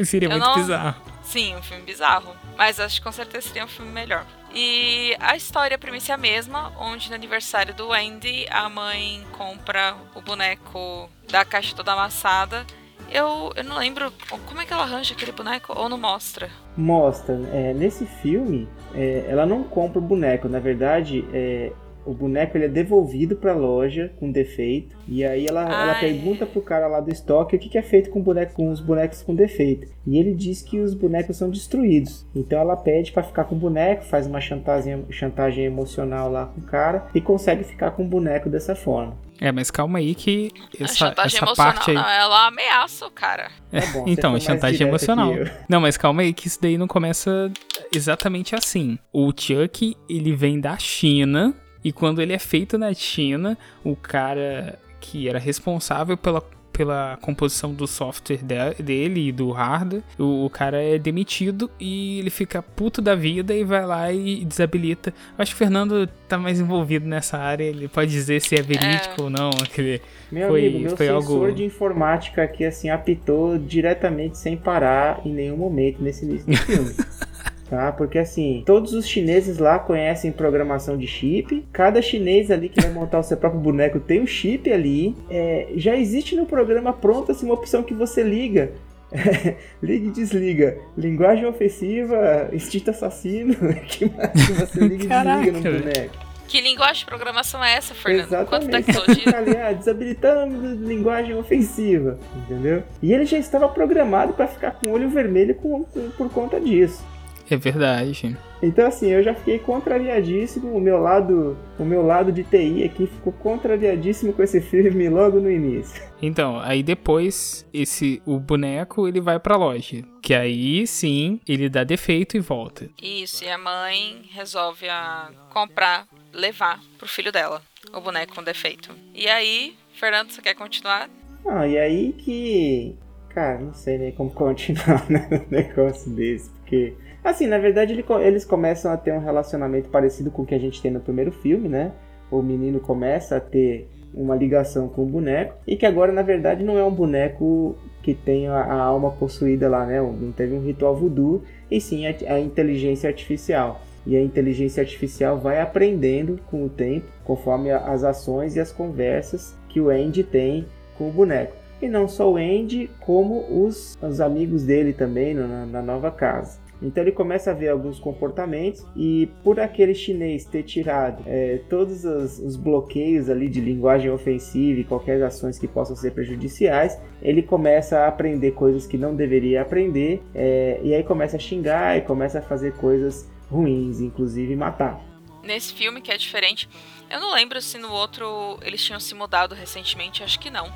Seria
Eu
muito
não-
bizarro.
Sim, um filme bizarro. Mas acho que com certeza seria um filme melhor. E a história, a premissa é a mesma, onde no aniversário do Andy, a mãe compra o boneco da caixa toda amassada. Eu, eu não lembro como é que ela arranja aquele boneco ou não mostra.
Mostra, é, nesse filme, é, ela não compra o boneco. Na verdade, é, o boneco ele é devolvido pra loja com defeito. E aí ela, ela pergunta pro cara lá do estoque o que, que é feito com, boneco, com os bonecos com defeito. E ele diz que os bonecos são destruídos. Então ela pede pra ficar com o boneco, faz uma chantagem, chantagem emocional lá com o cara e consegue ficar com o boneco dessa forma.
É, mas calma aí que
a
essa,
chantagem
essa
emocional,
parte aí.
não, ela ameaça o cara.
Tá bom,
então, é chantagem emocional. Não, mas calma aí que isso daí não começa exatamente assim. O Chuck, ele vem da China e quando ele é feito na China, o cara que era responsável pela pela composição do software de- dele e do hardware, o, o cara é demitido e ele fica puto da vida e vai lá e desabilita. Eu acho que o Fernando tá mais envolvido nessa área, ele pode dizer se é verídico ou não. Aquele,
Meu
Foi-
amigo, meu
foi
sensor
algo-
de informática aqui assim apitou diretamente sem parar em nenhum momento nesse início do filme. Tá? Porque assim, todos os chineses lá conhecem programação de chip. Cada chinês ali que vai montar o seu próprio boneco tem um chip ali. É, já existe no programa pronto assim, uma opção que você liga. liga e desliga. Linguagem ofensiva, instinto assassino. que mais que você liga e
Caraca,
desliga no boneco?
Que linguagem de programação é essa, Fernando? Quanto
Exatamente.
tecnologia?
Fica ali, ah, desabilitando linguagem ofensiva, entendeu? E ele já estava programado para ficar com o olho vermelho com- com- por conta disso.
É verdade.
Então assim, eu já fiquei contrariadíssimo, o meu lado, o meu lado de TI aqui ficou contrariadíssimo com esse filme logo no início.
Então, aí depois esse o boneco ele vai pra loja, que aí sim ele dá defeito e volta.
Isso, e a mãe resolve a comprar, levar pro filho dela o boneco com defeito. E aí, Fernando, você quer continuar?
Ah, e aí que, cara, não sei nem como continuar né, num negócio desse, porque assim, na verdade ele eles começam a ter um relacionamento parecido com o que a gente tem no primeiro filme, né? O menino começa a ter uma ligação com o boneco e que agora na verdade não é um boneco que tem a, a alma possuída lá, né? Não teve um ritual voodoo e sim a, a inteligência artificial. E a inteligência artificial vai aprendendo com o tempo, conforme as ações e as conversas que o Andy tem com o boneco. E não só o Andy, como os, os amigos dele também na, na nova casa. Então ele começa a ver alguns comportamentos e por aquele chinês ter tirado é, todos os, os bloqueios ali de linguagem ofensiva e qualquer ações que possam ser prejudiciais, ele começa a aprender coisas que não deveria aprender é, e aí começa a xingar e começa a fazer coisas ruins, inclusive matar.
nesse filme que é diferente. Eu não lembro se no outro eles tinham se mudado recentemente, acho que não.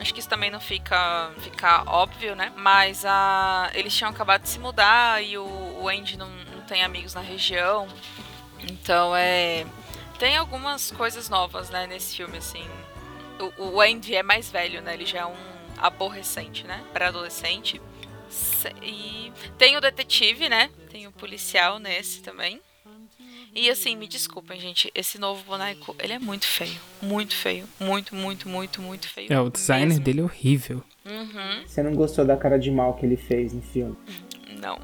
Acho que isso também não fica, fica óbvio, né? Mas a, eles tinham acabado de se mudar e o, o Andy não, não tem amigos na região. Então é. Tem algumas coisas novas, né, nesse filme, assim. O, o Andy é mais velho, né? Ele já é um aborrecente, né? Pré-adolescente. Se- E tem o detetive, né? Tem o policial nesse também. E assim, me desculpem, gente, esse novo boneco, ele é muito feio. Muito feio. Muito, muito, muito, muito feio.
É, o designer
mesmo.
dele é horrível.
Uhum,
Você não gostou da cara de mal que ele fez no filme?
não.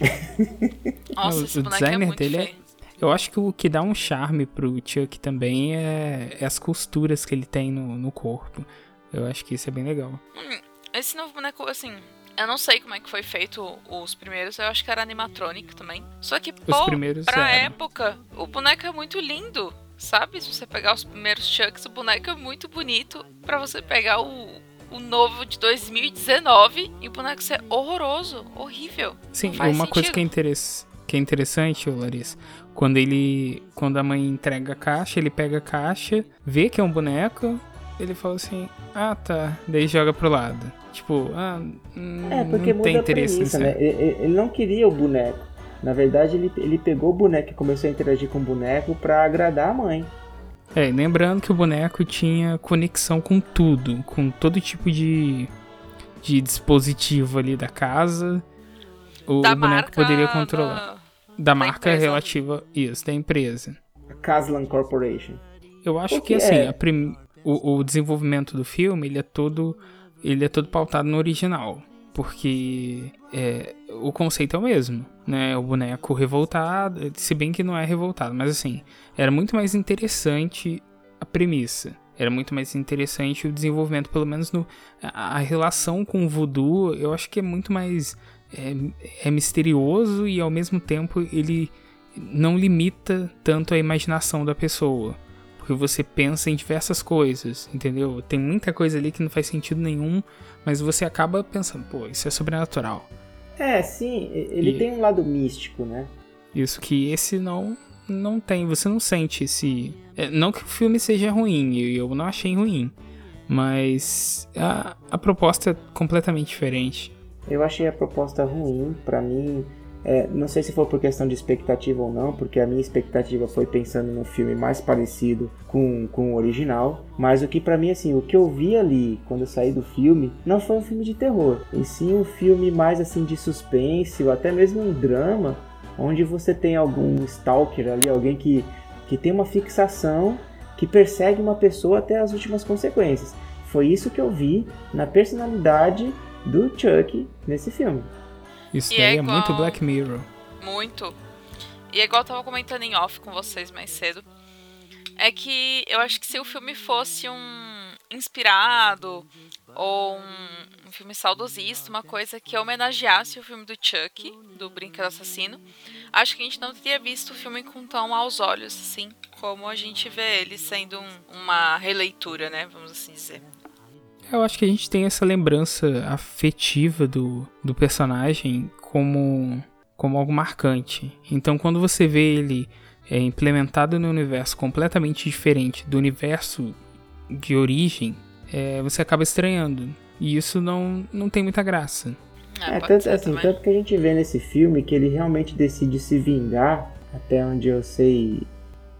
Nossa,
Não,
esse
o
boneco é
designer
muito
dele é-
feio.
Eu acho que o que dá um charme pro Chuck também é, é as costuras que ele tem no, no corpo. Eu acho que isso é bem legal.
Esse novo boneco, assim, eu não sei como é que foi feito os primeiros, eu acho que era animatronic também. Só que, pô, pra
eram.
época, o boneco é muito lindo, sabe? Se você pegar os primeiros Chucks, o boneco é muito bonito. Pra você pegar o, o novo de 2019 e o boneco ser horroroso, horrível.
Sim, uma coisa
sentido.
que é, interess- que é interessante, Larissa, quando ele. Quando a mãe entrega a caixa, ele pega a caixa, vê que é um boneco, ele fala assim, ah tá, daí joga pro lado. Tipo, ah, hum,
É, porque
não tem interesse
premissa,
nisso.
né? Ele, ele não queria o boneco. Na verdade, ele, ele pegou o boneco e começou a interagir com o boneco pra agradar a mãe.
É, lembrando que o boneco tinha conexão com tudo, com todo tipo de, de dispositivo ali da casa. O
da
boneco
marca
poderia controlar. Da, marca
empresa.
relativa, isso, da empresa.
A Caslan Corporation.
Eu acho
Porque
que assim,
é-
a prim- o, o desenvolvimento do filme, ele é todo ele é todo pautado no original, porque é, o conceito é o mesmo, né? O boneco revoltado, se bem que não é revoltado, mas assim, era muito mais interessante a premissa. Era muito mais interessante o desenvolvimento, pelo menos no a, a relação com o voodoo, eu acho que é muito mais é, é misterioso e ao mesmo tempo ele não limita tanto a imaginação da pessoa. Porque você pensa em diversas coisas, entendeu? Tem muita coisa ali que não faz sentido nenhum, mas você acaba pensando, pô, isso é sobrenatural.
É, sim, ele
E-
tem um lado místico, né?
Isso que esse não não tem, você não sente esse. é, não que o filme seja ruim, e eu não achei ruim, mas a, a proposta é completamente diferente.
Eu achei a proposta ruim, pra mim. É, não sei se foi por questão de expectativa ou não, porque a minha expectativa foi pensando num filme mais parecido com, com o original. Mas o que pra mim, assim, o que eu vi ali quando eu saí do filme, não foi um filme de terror, e sim um filme mais assim de suspense, ou até mesmo um drama, onde você tem algum stalker ali, alguém que, que tem uma fixação, que persegue uma pessoa até as últimas consequências. Foi isso que eu vi na personalidade do Chuck nesse filme.
Isso
E
daí
é
é, muito
igual-
Black Mirror.
Muito. E é igual eu tava comentando em off com vocês mais cedo. É que eu acho que se o filme fosse um inspirado ou um, um filme saudosista, uma coisa que homenageasse o filme do Chuck, do Brinquedo Assassino, acho que a gente não teria visto o filme com tão aos olhos, assim, como a gente vê ele sendo um- uma releitura, né? Vamos assim dizer.
Eu acho que a gente tem essa lembrança afetiva do, do personagem como, como algo marcante. Então, quando você vê ele é, implementado no universo completamente diferente do universo de origem, é, você acaba estranhando. E isso não, não tem muita graça.
É,
É,
pode
tanto, assim,
também.
tanto que a gente vê nesse filme que ele realmente decide se vingar, até onde eu sei,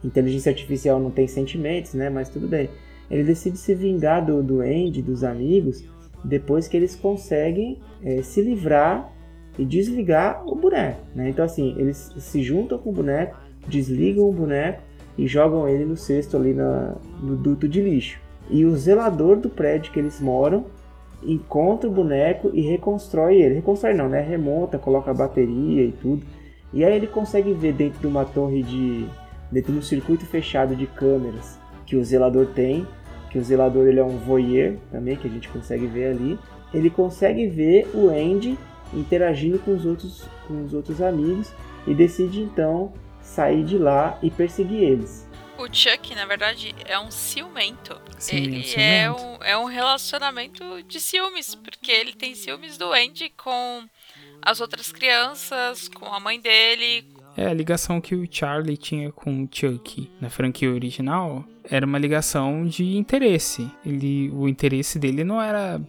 inteligência artificial não tem sentimentos, né? Mas tudo bem. Ele decide se vingar do, do Andy, dos amigos, depois que eles conseguem é, se livrar e desligar o boneco, né? Então assim, eles se juntam com o boneco, desligam o boneco e jogam ele no cesto ali na, no duto de lixo. E o zelador do prédio que eles moram encontra o boneco e reconstrói ele. Reconstrói não, né? Remonta, coloca a bateria e tudo. E aí ele consegue ver dentro de uma torre de. dentro de um circuito fechado de câmeras que o zelador tem. Que o zelador ele é um voyeur também, que a gente consegue ver ali. Ele consegue ver o Andy interagindo com os outros, com os outros amigos e decide então sair de lá e perseguir eles.
O Chuck, na verdade, é um ciumento.
Ciumento,
ele
ciumento.
É, um, é um relacionamento de ciúmes, porque ele tem ciúmes do Andy com as outras crianças, com a mãe dele.
É, a ligação que o Charlie tinha com o Chuck na franquia original era uma ligação de interesse. Ele, o interesse dele não era.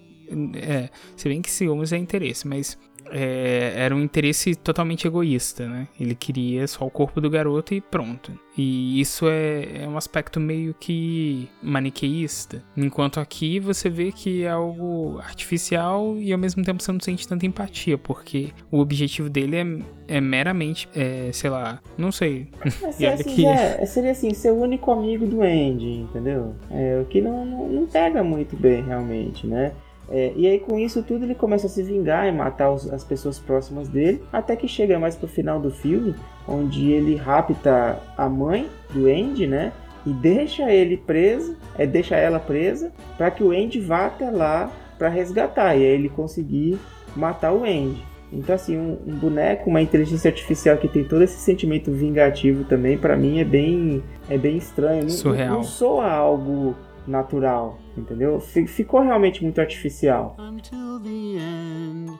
É, se bem que ciúmes é interesse, mas é, era um interesse totalmente egoísta, né? Ele queria só o corpo do garoto e pronto. E isso é, é, um aspecto meio que maniqueísta. Enquanto aqui você vê que é algo artificial e ao mesmo tempo você não sente tanta empatia, porque o objetivo dele é, é meramente, é, sei lá, não sei.
Seria assim, que... é, seria assim, ser o único amigo do Andy, entendeu? É, o que não, não, não pega muito bem realmente, né? É, e aí com isso tudo ele começa a se vingar e matar os, as pessoas próximas dele, até que chega mais pro final do filme, onde ele rapta a mãe do Andy, né? E deixa ele preso, é, deixa ela presa, para que o Andy vá até lá para resgatar e aí ele conseguir matar o Andy. Então assim, um, um, boneco, uma inteligência artificial que tem todo esse sentimento vingativo também, para mim é bem é bem estranho.
Surreal.
Não, não soa algo natural, entendeu? Ficou realmente muito artificial. Until the end.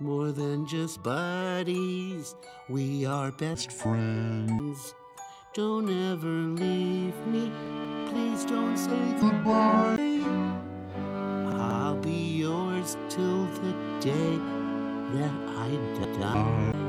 More than just buddies, we are best friends. Don't ever leave me, please don't say goodbye. I'll be yours till the day that I die.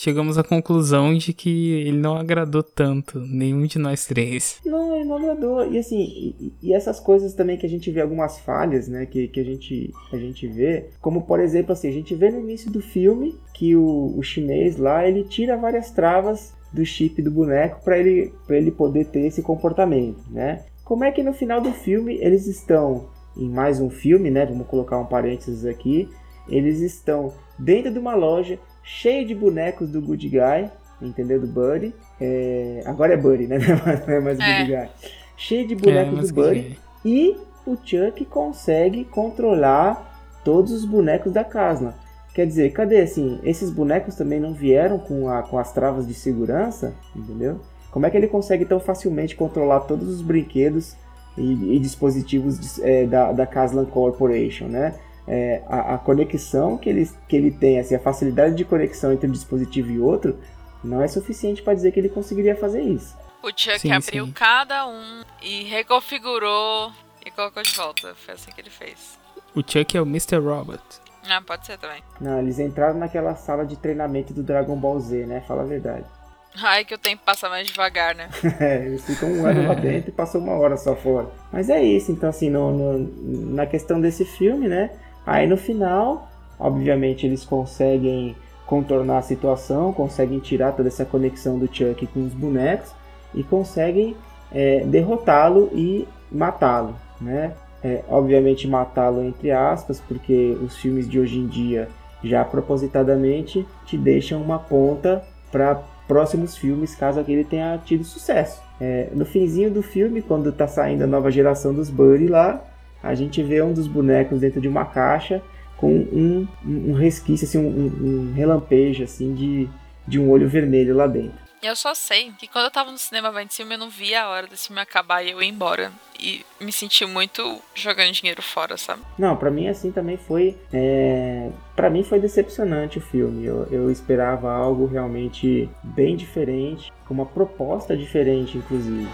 Chegamos à conclusão de que ele não agradou tanto, nenhum de nós três.
Não, ele não agradou. E assim, e, e essas coisas também que a gente vê algumas falhas, né, que, que a, gente, a gente vê, como por exemplo assim, a gente vê no início do filme que o, o chinês lá, ele tira várias travas do chip do boneco para ele, ele poder ter esse comportamento, né? Como é que no final do filme eles estão em mais um filme, né? Vamos colocar um parênteses aqui. Eles estão dentro de uma loja cheio de bonecos do Good Guy, entendeu? Do Buddy. É... Agora é Buddy, né? Não é mais o Good é. Guy. Cheio de bonecos é, do Buddy. E o Chuck consegue controlar todos os bonecos da Casla. Quer dizer, cadê assim? Esses bonecos também não vieram com, a, com as travas de segurança, entendeu? Como é que ele consegue tão facilmente controlar todos os brinquedos e, e dispositivos de, é, da, da Caslan Corporation, né? É, a, a, conexão que ele, que ele tem, assim, a facilidade de conexão entre um dispositivo e outro, não é suficiente para dizer que ele conseguiria fazer isso.
O Chuck sim, abriu sim. cada um e reconfigurou e colocou de volta. Foi assim que ele fez.
O Chuck é o Mr. Robot.
Ah, pode ser também.
Não, eles entraram naquela sala de treinamento do Dragon Ball Z, né? Fala a verdade.
Ai, que o tempo passa mais devagar, né?
é, eles ficam um ano lá dentro e passam uma hora só fora. Mas é isso, então assim, no, no, na questão desse filme, né? Aí no final, obviamente, eles conseguem contornar a situação, conseguem tirar toda essa conexão do Chuck com os bonecos e conseguem é, derrotá-lo e matá-lo, né? É, obviamente matá-lo entre aspas, porque os filmes de hoje em dia já propositadamente te deixam uma ponta para próximos filmes, caso aquele tenha tido sucesso. É, no finzinho do filme, quando tá saindo a nova geração dos Buddy lá, a gente vê um dos bonecos dentro de uma caixa com um, um resquício, assim, um, um relampejo assim de, de um olho vermelho lá dentro.
Eu só sei que quando eu tava no cinema vendo filme, eu não via a hora desse filme acabar e eu ir embora. E me senti muito jogando dinheiro fora, sabe?
Não, para mim assim também foi. É... para mim foi decepcionante o filme. Eu, eu esperava algo realmente bem diferente, com uma proposta diferente, inclusive.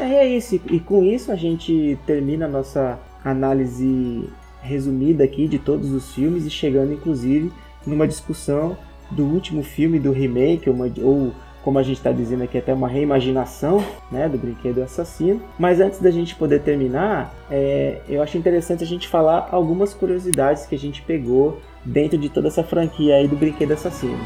É, é isso, e com isso a gente termina a nossa análise resumida aqui de todos os filmes e chegando inclusive numa discussão do último filme do remake, uma, ou como a gente está dizendo aqui, até uma reimaginação né, do Brinquedo Assassino. Mas antes da gente poder terminar, é, eu acho interessante a gente falar algumas curiosidades que a gente pegou dentro de toda essa franquia aí do Brinquedo Assassino.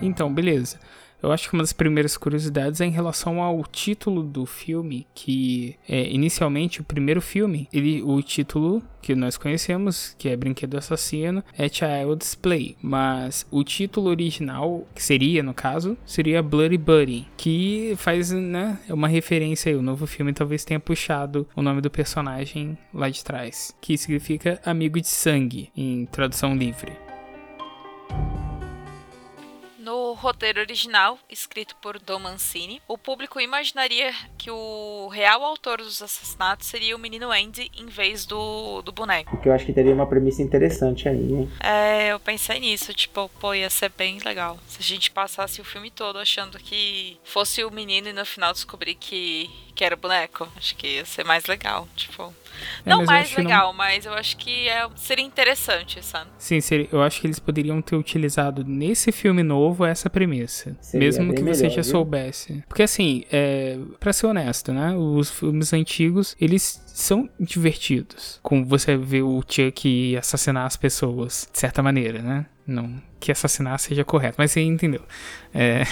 Então, beleza. Eu acho que uma das primeiras curiosidades é em relação ao título do filme, que é inicialmente o primeiro filme, ele, o título que nós conhecemos, que é Brinquedo Assassino, é Child's Play, mas o título original, que seria no caso, seria Bloody Buddy, que faz, né, uma referência aí, o novo filme talvez tenha puxado o nome do personagem lá de trás, que significa amigo de sangue em tradução livre.
Roteiro original, escrito por Dom Mancini, o público imaginaria que o real autor dos assassinatos seria o menino Andy em vez do, do boneco.
Porque eu acho que teria uma premissa interessante aí, né?
É, eu pensei nisso, tipo, pô, ia ser bem legal. Se a gente passasse o filme todo achando que fosse o menino e no final descobrir que, que era o boneco. Acho que ia ser mais legal, tipo.
É,
não mais
que não-
legal, mas eu acho que é, seria interessante, sabe?
Sim, seria- eu acho que eles poderiam ter utilizado nesse filme novo essa premissa.
Seria
mesmo que você
melhor,
já
viu?
soubesse. Porque assim, é, para ser honesto, né? Os filmes antigos, eles são divertidos. Com você ver o Chuck assassinar as pessoas, de certa maneira, né? Não que assassinar seja correto, mas você entendeu. É,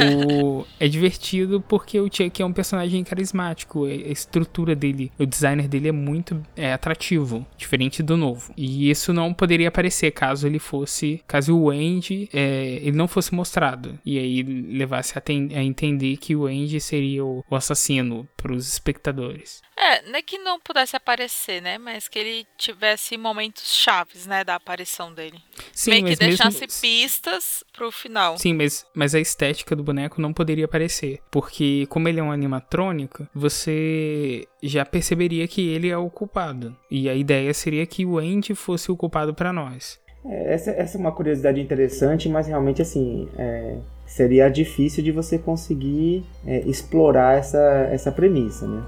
o- é divertido porque o Chuck é um personagem carismático. A estrutura dele, o designer dele é muito é, atrativo, diferente do novo. E isso não poderia aparecer caso ele fosse, caso o Andy é, ele não fosse mostrado e aí levasse a, ten- a entender que o Andy seria o, o assassino para os espectadores.
É, não é que não pudesse aparecer, né? Mas que ele tivesse momentos chaves, né? Da aparição dele.
Sim,
Meio que
mas mesmo-
deixasse pistas pro final.
Sim, mas, mas a estética do boneco não poderia aparecer. Porque, como ele é um animatrônico, você já perceberia que ele é o culpado. E a ideia seria que o Andy fosse o culpado pra nós.
É, Essa, essa é uma curiosidade interessante, mas realmente assim é, seria difícil de você conseguir é, explorar essa, essa premissa, né?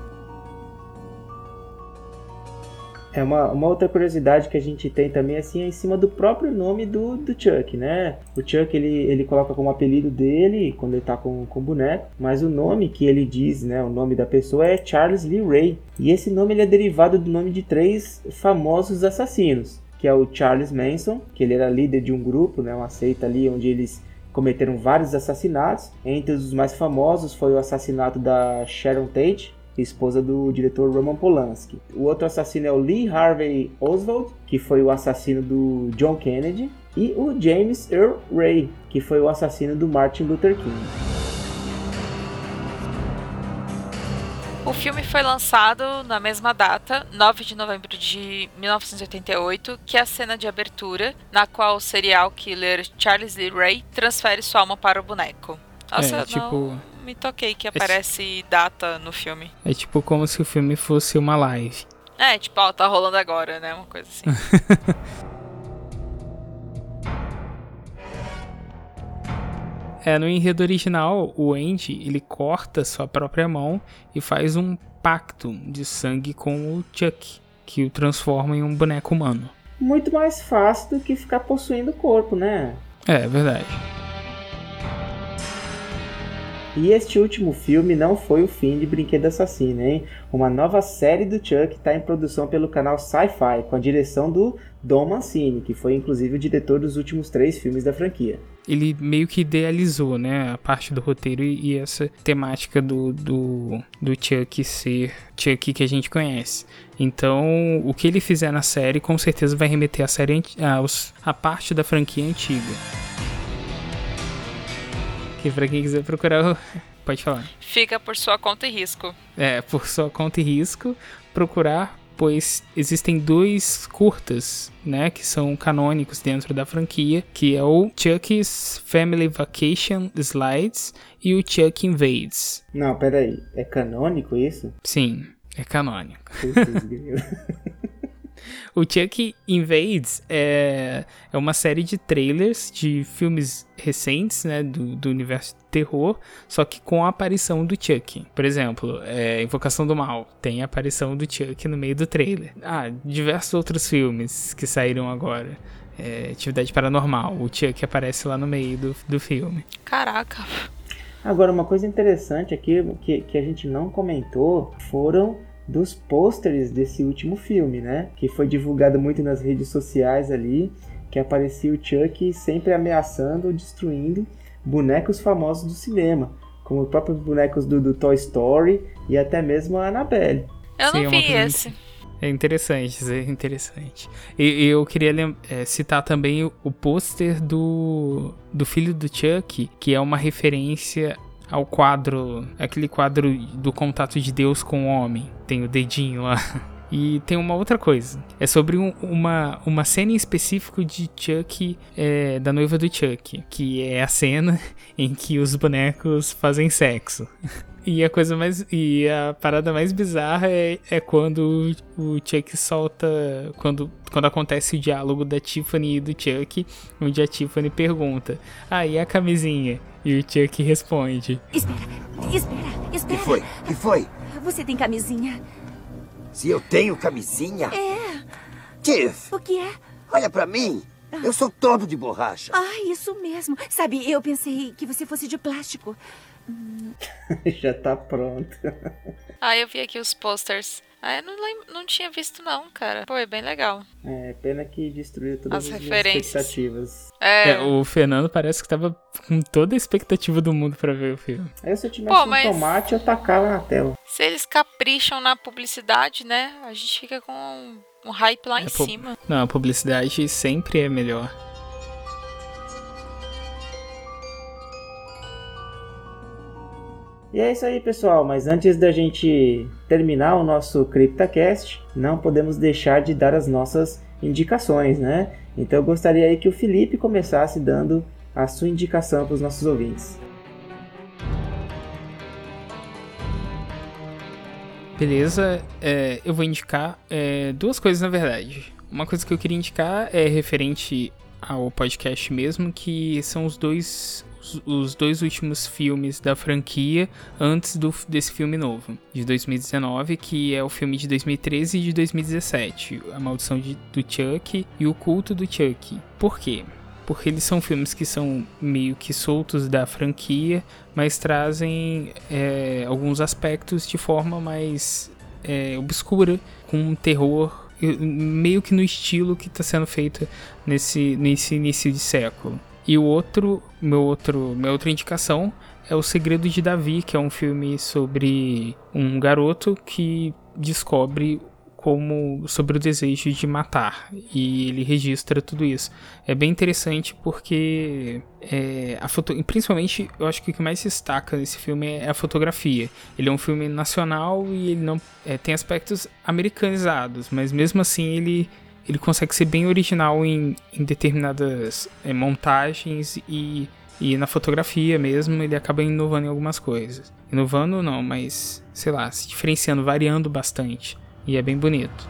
É uma, uma outra curiosidade que a gente tem também assim é em cima do próprio nome do, do Chuck, né? O Chuck ele, ele coloca como apelido dele quando ele tá com, com o boneco, mas o nome que ele diz, né? O nome da pessoa é Charles Lee Ray. E esse nome ele é derivado do nome de três famosos assassinos, que é o Charles Manson, que ele era líder de um grupo, né? Uma seita ali onde eles cometeram vários assassinatos. Entre os mais famosos foi o assassinato da Sharon Tate, esposa do diretor Roman Polanski. O outro assassino é o Lee Harvey Oswald, que foi o assassino do John Kennedy, e o James Earl Ray, que foi o assassino do Martin Luther King.
O filme foi lançado na mesma data, 9 de novembro de 1988, que é a cena de abertura, na qual o serial killer Charles Lee Ray transfere sua alma para o boneco. Nossa,
É, tipo-
não me toquei que aparece data no filme.
É tipo como se o filme fosse uma live.
É, tipo, ó, tá rolando agora, né? Uma coisa assim.
É, no enredo original, o Andy, ele corta sua própria mão e faz um pacto de sangue com o Chuck, que o transforma em um boneco humano.
Muito mais fácil do que ficar possuindo o corpo, né?
É, é verdade.
E este último filme não foi o fim de Brinquedo Assassino, hein? Uma nova série do Chuck está em produção pelo canal Sci-Fi, com a direção do Dom Mancini, que foi inclusive o diretor dos últimos três filmes da franquia.
Ele meio que idealizou, né, a parte do roteiro e, e essa temática do, do, do Chuck ser Chuck que a gente conhece. Então, o que ele fizer na série com certeza vai remeter à série aos, a parte da franquia antiga. Que pra quem quiser procurar, pode falar.
Fica por sua conta e risco.
É, por sua conta e risco, procurar, pois existem dois curtas, né, que são canônicos dentro da franquia, que é o Chuck's Family Vacation Slides e o Chuck Invades.
Não, peraí, é canônico isso?
Sim, é canônico.
Putz.
O Chuck Invades é, é uma série de trailers de filmes recentes, né, do, do universo de terror, só que com a aparição do Chuck. Por exemplo, é, Invocação do Mal, tem a aparição do Chuck no meio do trailer. Ah, diversos outros filmes que saíram agora. É, Atividade Paranormal, o Chuck aparece lá no meio do, do filme.
Caraca.
Agora, uma coisa interessante aqui que, que a gente não comentou foram dos pôsteres desse último filme, né? Que foi divulgado muito nas redes sociais ali, que aparecia o Chuck sempre ameaçando ou destruindo bonecos famosos do cinema, como os próprios bonecos do, do Toy Story e até mesmo a Annabelle.
Eu
Sim, é
não vi
coisa
esse.
É interessante, é interessante. E e eu queria é, citar também o, o pôster do, do filho do Chuck, que é uma referência ao quadro, aquele quadro do contato de Deus com o homem. Tem o dedinho lá. E tem uma outra coisa. É sobre um- uma, uma cena em específico de Chuck, é, da noiva do Chuck. Que é a cena em que os bonecos fazem sexo. E a coisa mais. E a parada mais bizarra é, é quando o Chuck solta. Quando, quando acontece o diálogo da Tiffany e do Chuck, onde a Tiffany pergunta: Ah, e a camisinha? E o Chuck responde:
Espera, espera,
Que
espera.
foi? Que foi?
Você tem camisinha?
Se eu tenho camisinha?
É.
Tiff,
O que é?
olha pra mim. Eu sou todo de borracha.
Ah, isso mesmo. Sabe, eu pensei que você fosse de plástico.
Já tá pronto.
Ah, eu vi aqui os posters. Ah, eu não, lem- não tinha visto não, cara. Pô, é bem legal.
É, pena que destruiu todas
As
as, minhas
referências.
expectativas.
É,
É, o Fernando parece que tava com toda a expectativa do mundo pra ver o filme.
Aí se eu tivesse
Pô,
um
mas-
tomate, eu tacava na tela.
se eles capricham na publicidade, né? A gente fica com um hype lá em
É, pô-
cima.
Não, a publicidade sempre é melhor.
E é isso aí, pessoal. Mas antes da gente terminar o nosso CryptaCast, não podemos deixar de dar as nossas indicações, né? Então eu gostaria aí que o Felipe começasse dando a sua indicação para os nossos ouvintes.
Beleza, é, eu vou indicar é, duas coisas na verdade. Uma coisa que eu queria indicar é referente ao podcast mesmo, que são os dois os, dois últimos filmes da franquia antes do, desse filme novo, de 2019, que é o filme de 2013 e de 2017, A Maldição de- do Chuck e O Culto do Chuck. Por quê? Porque eles são filmes que são meio que soltos da franquia, mas trazem é, alguns aspectos de forma mais é, obscura, com um terror meio que no estilo que está sendo feito nesse, nesse início de século. E o outro, meu outro, minha outra indicação é O Segredo de Davi, que é um filme sobre um garoto que descobre como sobre o desejo de matar e ele registra tudo isso. É bem interessante porque é, a foto, principalmente eu acho que o que mais se destaca nesse filme é a fotografia. Ele é um filme nacional e ele não é, tem aspectos americanizados, mas mesmo assim ele ele consegue ser bem original em, em determinadas é, montagens e, e na fotografia mesmo ele acaba inovando em algumas coisas. Inovando não, mas sei lá, se diferenciando, variando bastante. E é bem bonito.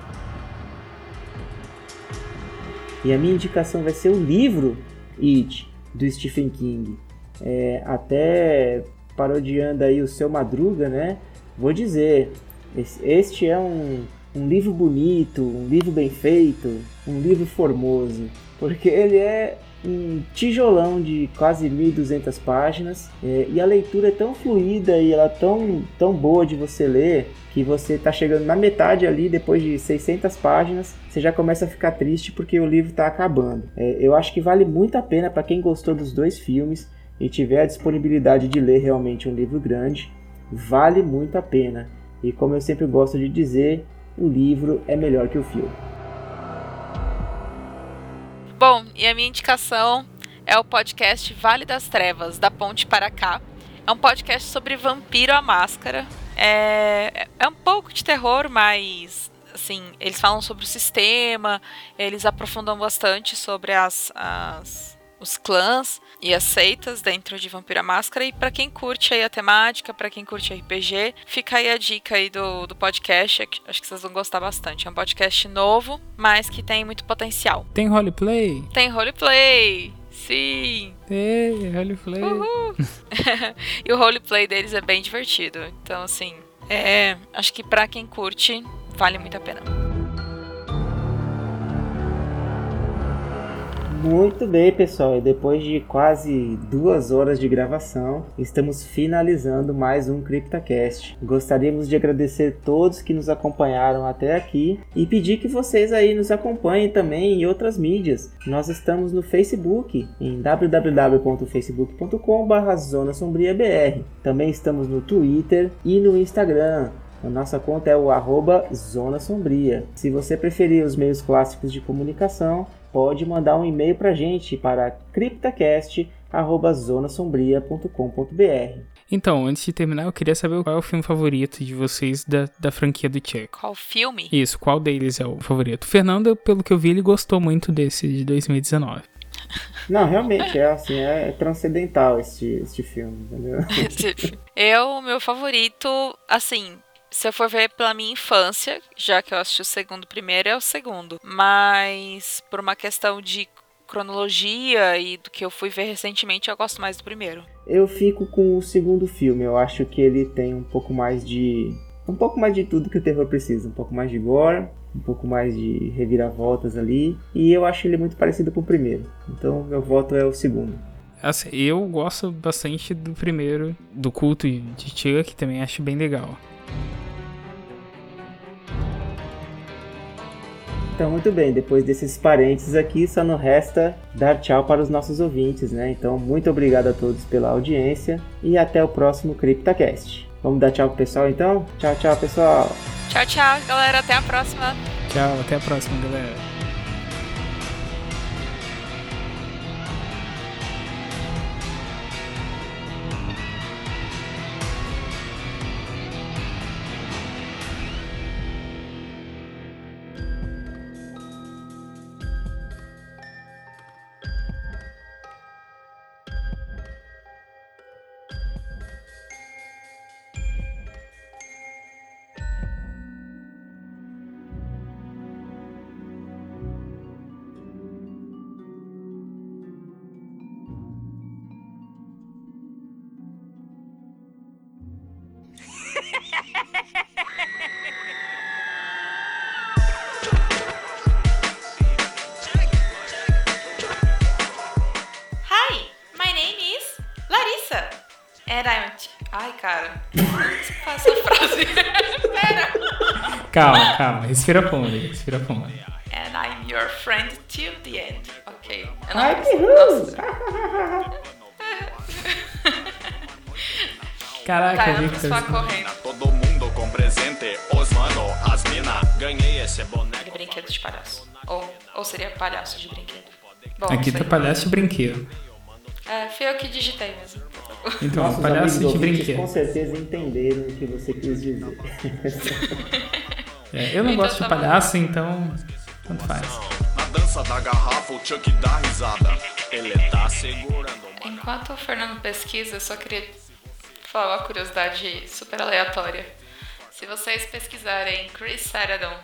E a minha indicação vai ser o livro It, do Stephen King. É, até parodiando aí o seu Madruga, né? Vou dizer, este é um, um livro bonito, um livro bem feito, um livro formoso, porque ele é um tijolão de quase 1.200 páginas é, e a leitura é tão fluida e ela é tão, tão boa de você ler que você está chegando na metade ali, depois de 600 páginas, você já começa a ficar triste porque o livro está acabando. É, eu acho que vale muito a pena para quem gostou dos dois filmes e tiver a disponibilidade de ler realmente um livro grande, vale muito a pena. E como eu sempre gosto de dizer, o livro é melhor que o filme.
Bom, e a minha indicação é o podcast Vale das Trevas, da Ponte para Cá. É um podcast sobre Vampiro à Máscara. É, é um pouco de terror, mas assim, eles falam sobre o sistema, eles aprofundam bastante sobre as, as- os clãs e as seitas dentro de Vampiro à Máscara. E pra quem curte aí a temática, pra quem curte RPG, fica aí a dica aí do, do podcast. Acho que vocês vão gostar bastante. É um podcast novo, mas que tem muito potencial.
Tem roleplay?
Tem roleplay! Sim!
Tem roleplay.
Uhul! e o roleplay deles é bem divertido. Então, assim, é. Acho que pra quem curte, vale muito a pena.
Muito bem, pessoal. E depois de quase duas horas de gravação, estamos finalizando mais um CryptaCast. Gostaríamos de agradecer todos que nos acompanharam até aqui e pedir que vocês aí nos acompanhem também em outras mídias. Nós estamos no Facebook, em www.facebook.com.br Zona Sombria BR. Também estamos no Twitter e no Instagram. A nossa conta é o arroba Zona Sombria. Se você preferir os meios clássicos de comunicação, pode mandar um e-mail para a gente para criptacast.zonasombria.com.br.
Então, antes de terminar, eu queria saber qual é o filme favorito de vocês da, da franquia do Chuck.
Qual filme?
Isso, qual deles é o favorito? O Fernando, pelo que eu vi, ele gostou muito desse de 2019.
Não, realmente é assim, é transcendental este, este filme, entendeu?
Eu, meu favorito, assim, se eu for ver pela minha infância, já que eu assisti o segundo primeiro, é o segundo. Mas por uma questão de cronologia e do que eu fui ver recentemente, eu gosto mais do primeiro.
Eu fico com o segundo filme. Eu acho que ele tem um pouco mais de. Um pouco mais de tudo que o terror precisa. Um pouco mais de gore, um pouco mais de reviravoltas ali. E eu acho ele muito parecido com o primeiro. Então meu voto é o segundo.
Assim, eu gosto bastante do primeiro, do culto de Chuck, também acho bem legal.
Então, muito bem, depois desses parênteses aqui, só nos resta dar tchau para os nossos ouvintes, né? Então, muito obrigado a todos pela audiência e até o próximo CryptaCast. Vamos dar tchau pro pessoal então? Tchau, tchau, pessoal!
Tchau, tchau, galera. Até a próxima.
Tchau, até a próxima, galera.
Ai, cara. Essa frase? Pera.
Calma, calma, respira fundo, respira fundo.
And I'm your friend till the end. Ok. Eu não
Ai, que
Nossa.
Caraca,
Tá, eu
Victor.
preciso falar correndo.
Todo mundo com presente, os mano, as mina. Ganhei esse boneco.
De brinquedo de palhaço. Ou, ou seria palhaço de brinquedo. Bom,
Aqui tá palhaço de brinquedo.
É, fui eu que digitei mesmo.
Então,
Nossos
palhaço
amigos
de
ouvintes com
brinquedo.
certeza entenderam o que você quis dizer.
É, eu não
Então
gosto de
tá bom.
palhaço, então tanto faz.
Na dança da garrafa, o Chuck dá risada. Ele tá segurando uma
Enquanto o Fernando pesquisa, eu só queria falar uma curiosidade super aleatória. Se vocês pesquisarem Chris Sarandon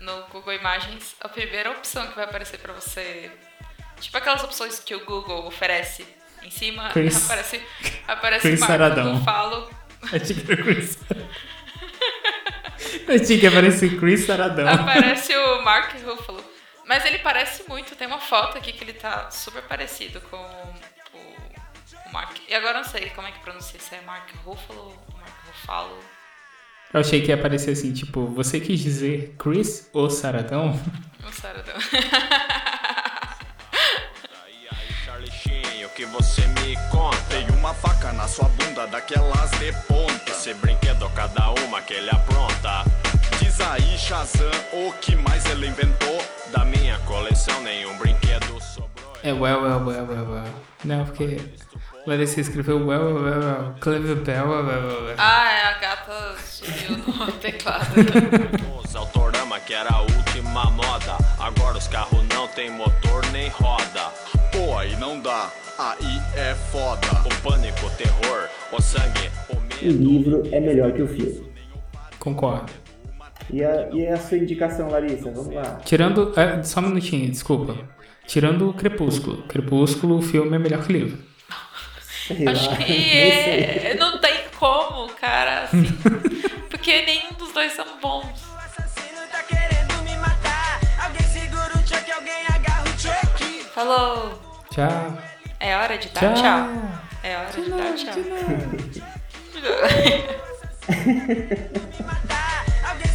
no Google Imagens, a primeira opção que vai aparecer pra você, tipo aquelas opções que o Google oferece em cima,
Chris-
aparece, aparece
Chris
Marco
Sarandon.
Ruffalo.
Achei que era Chris. Achei que aparecia Chris Saradão.
Aparece o Mark Ruffalo. Mas ele parece muito, tem uma foto aqui que ele tá super parecido com o, o Mark. E agora eu não sei como é que pronuncia, se é Mark Ruffalo ou Mark Ruffalo.
Eu achei que ia aparecer assim, tipo, você quis dizer Chris ou Saradão?
Não sei,
que você me conta? Tem uma faca na sua bunda, daquelas de ponta. Esse brinquedo, cada uma que ele apronta. Diz aí, Shazam, o que mais ele inventou? Da minha coleção, nenhum brinquedo sobrou.
É well, well, well, well, well. Não, porque Larissa escreveu well, well, well, well. Clever Bell, well, well, well, well.
Ah, é, a gata subiu no teclado.
Os Autorama, que era a última moda. Agora os carros não tem motor nem roda. Aí não dá. Aí é foda. O pânico, o terror, o sangue, o
O
medo.
livro é melhor que o filme.
Concordo.
E a, e a sua indicação, Larissa? Vamos lá.
Tirando. é, só um minutinho, desculpa. Tirando o Crepúsculo. Crepúsculo, o filme é melhor que o livro.
Sei
Acho
lá,
que é, não tem como, cara, assim. Porque nenhum dos dois são bons.
tá o o.
Falou!
Tchau.
É hora de dar
tchau.
tchau. É hora de, de dar tchau.
De novo.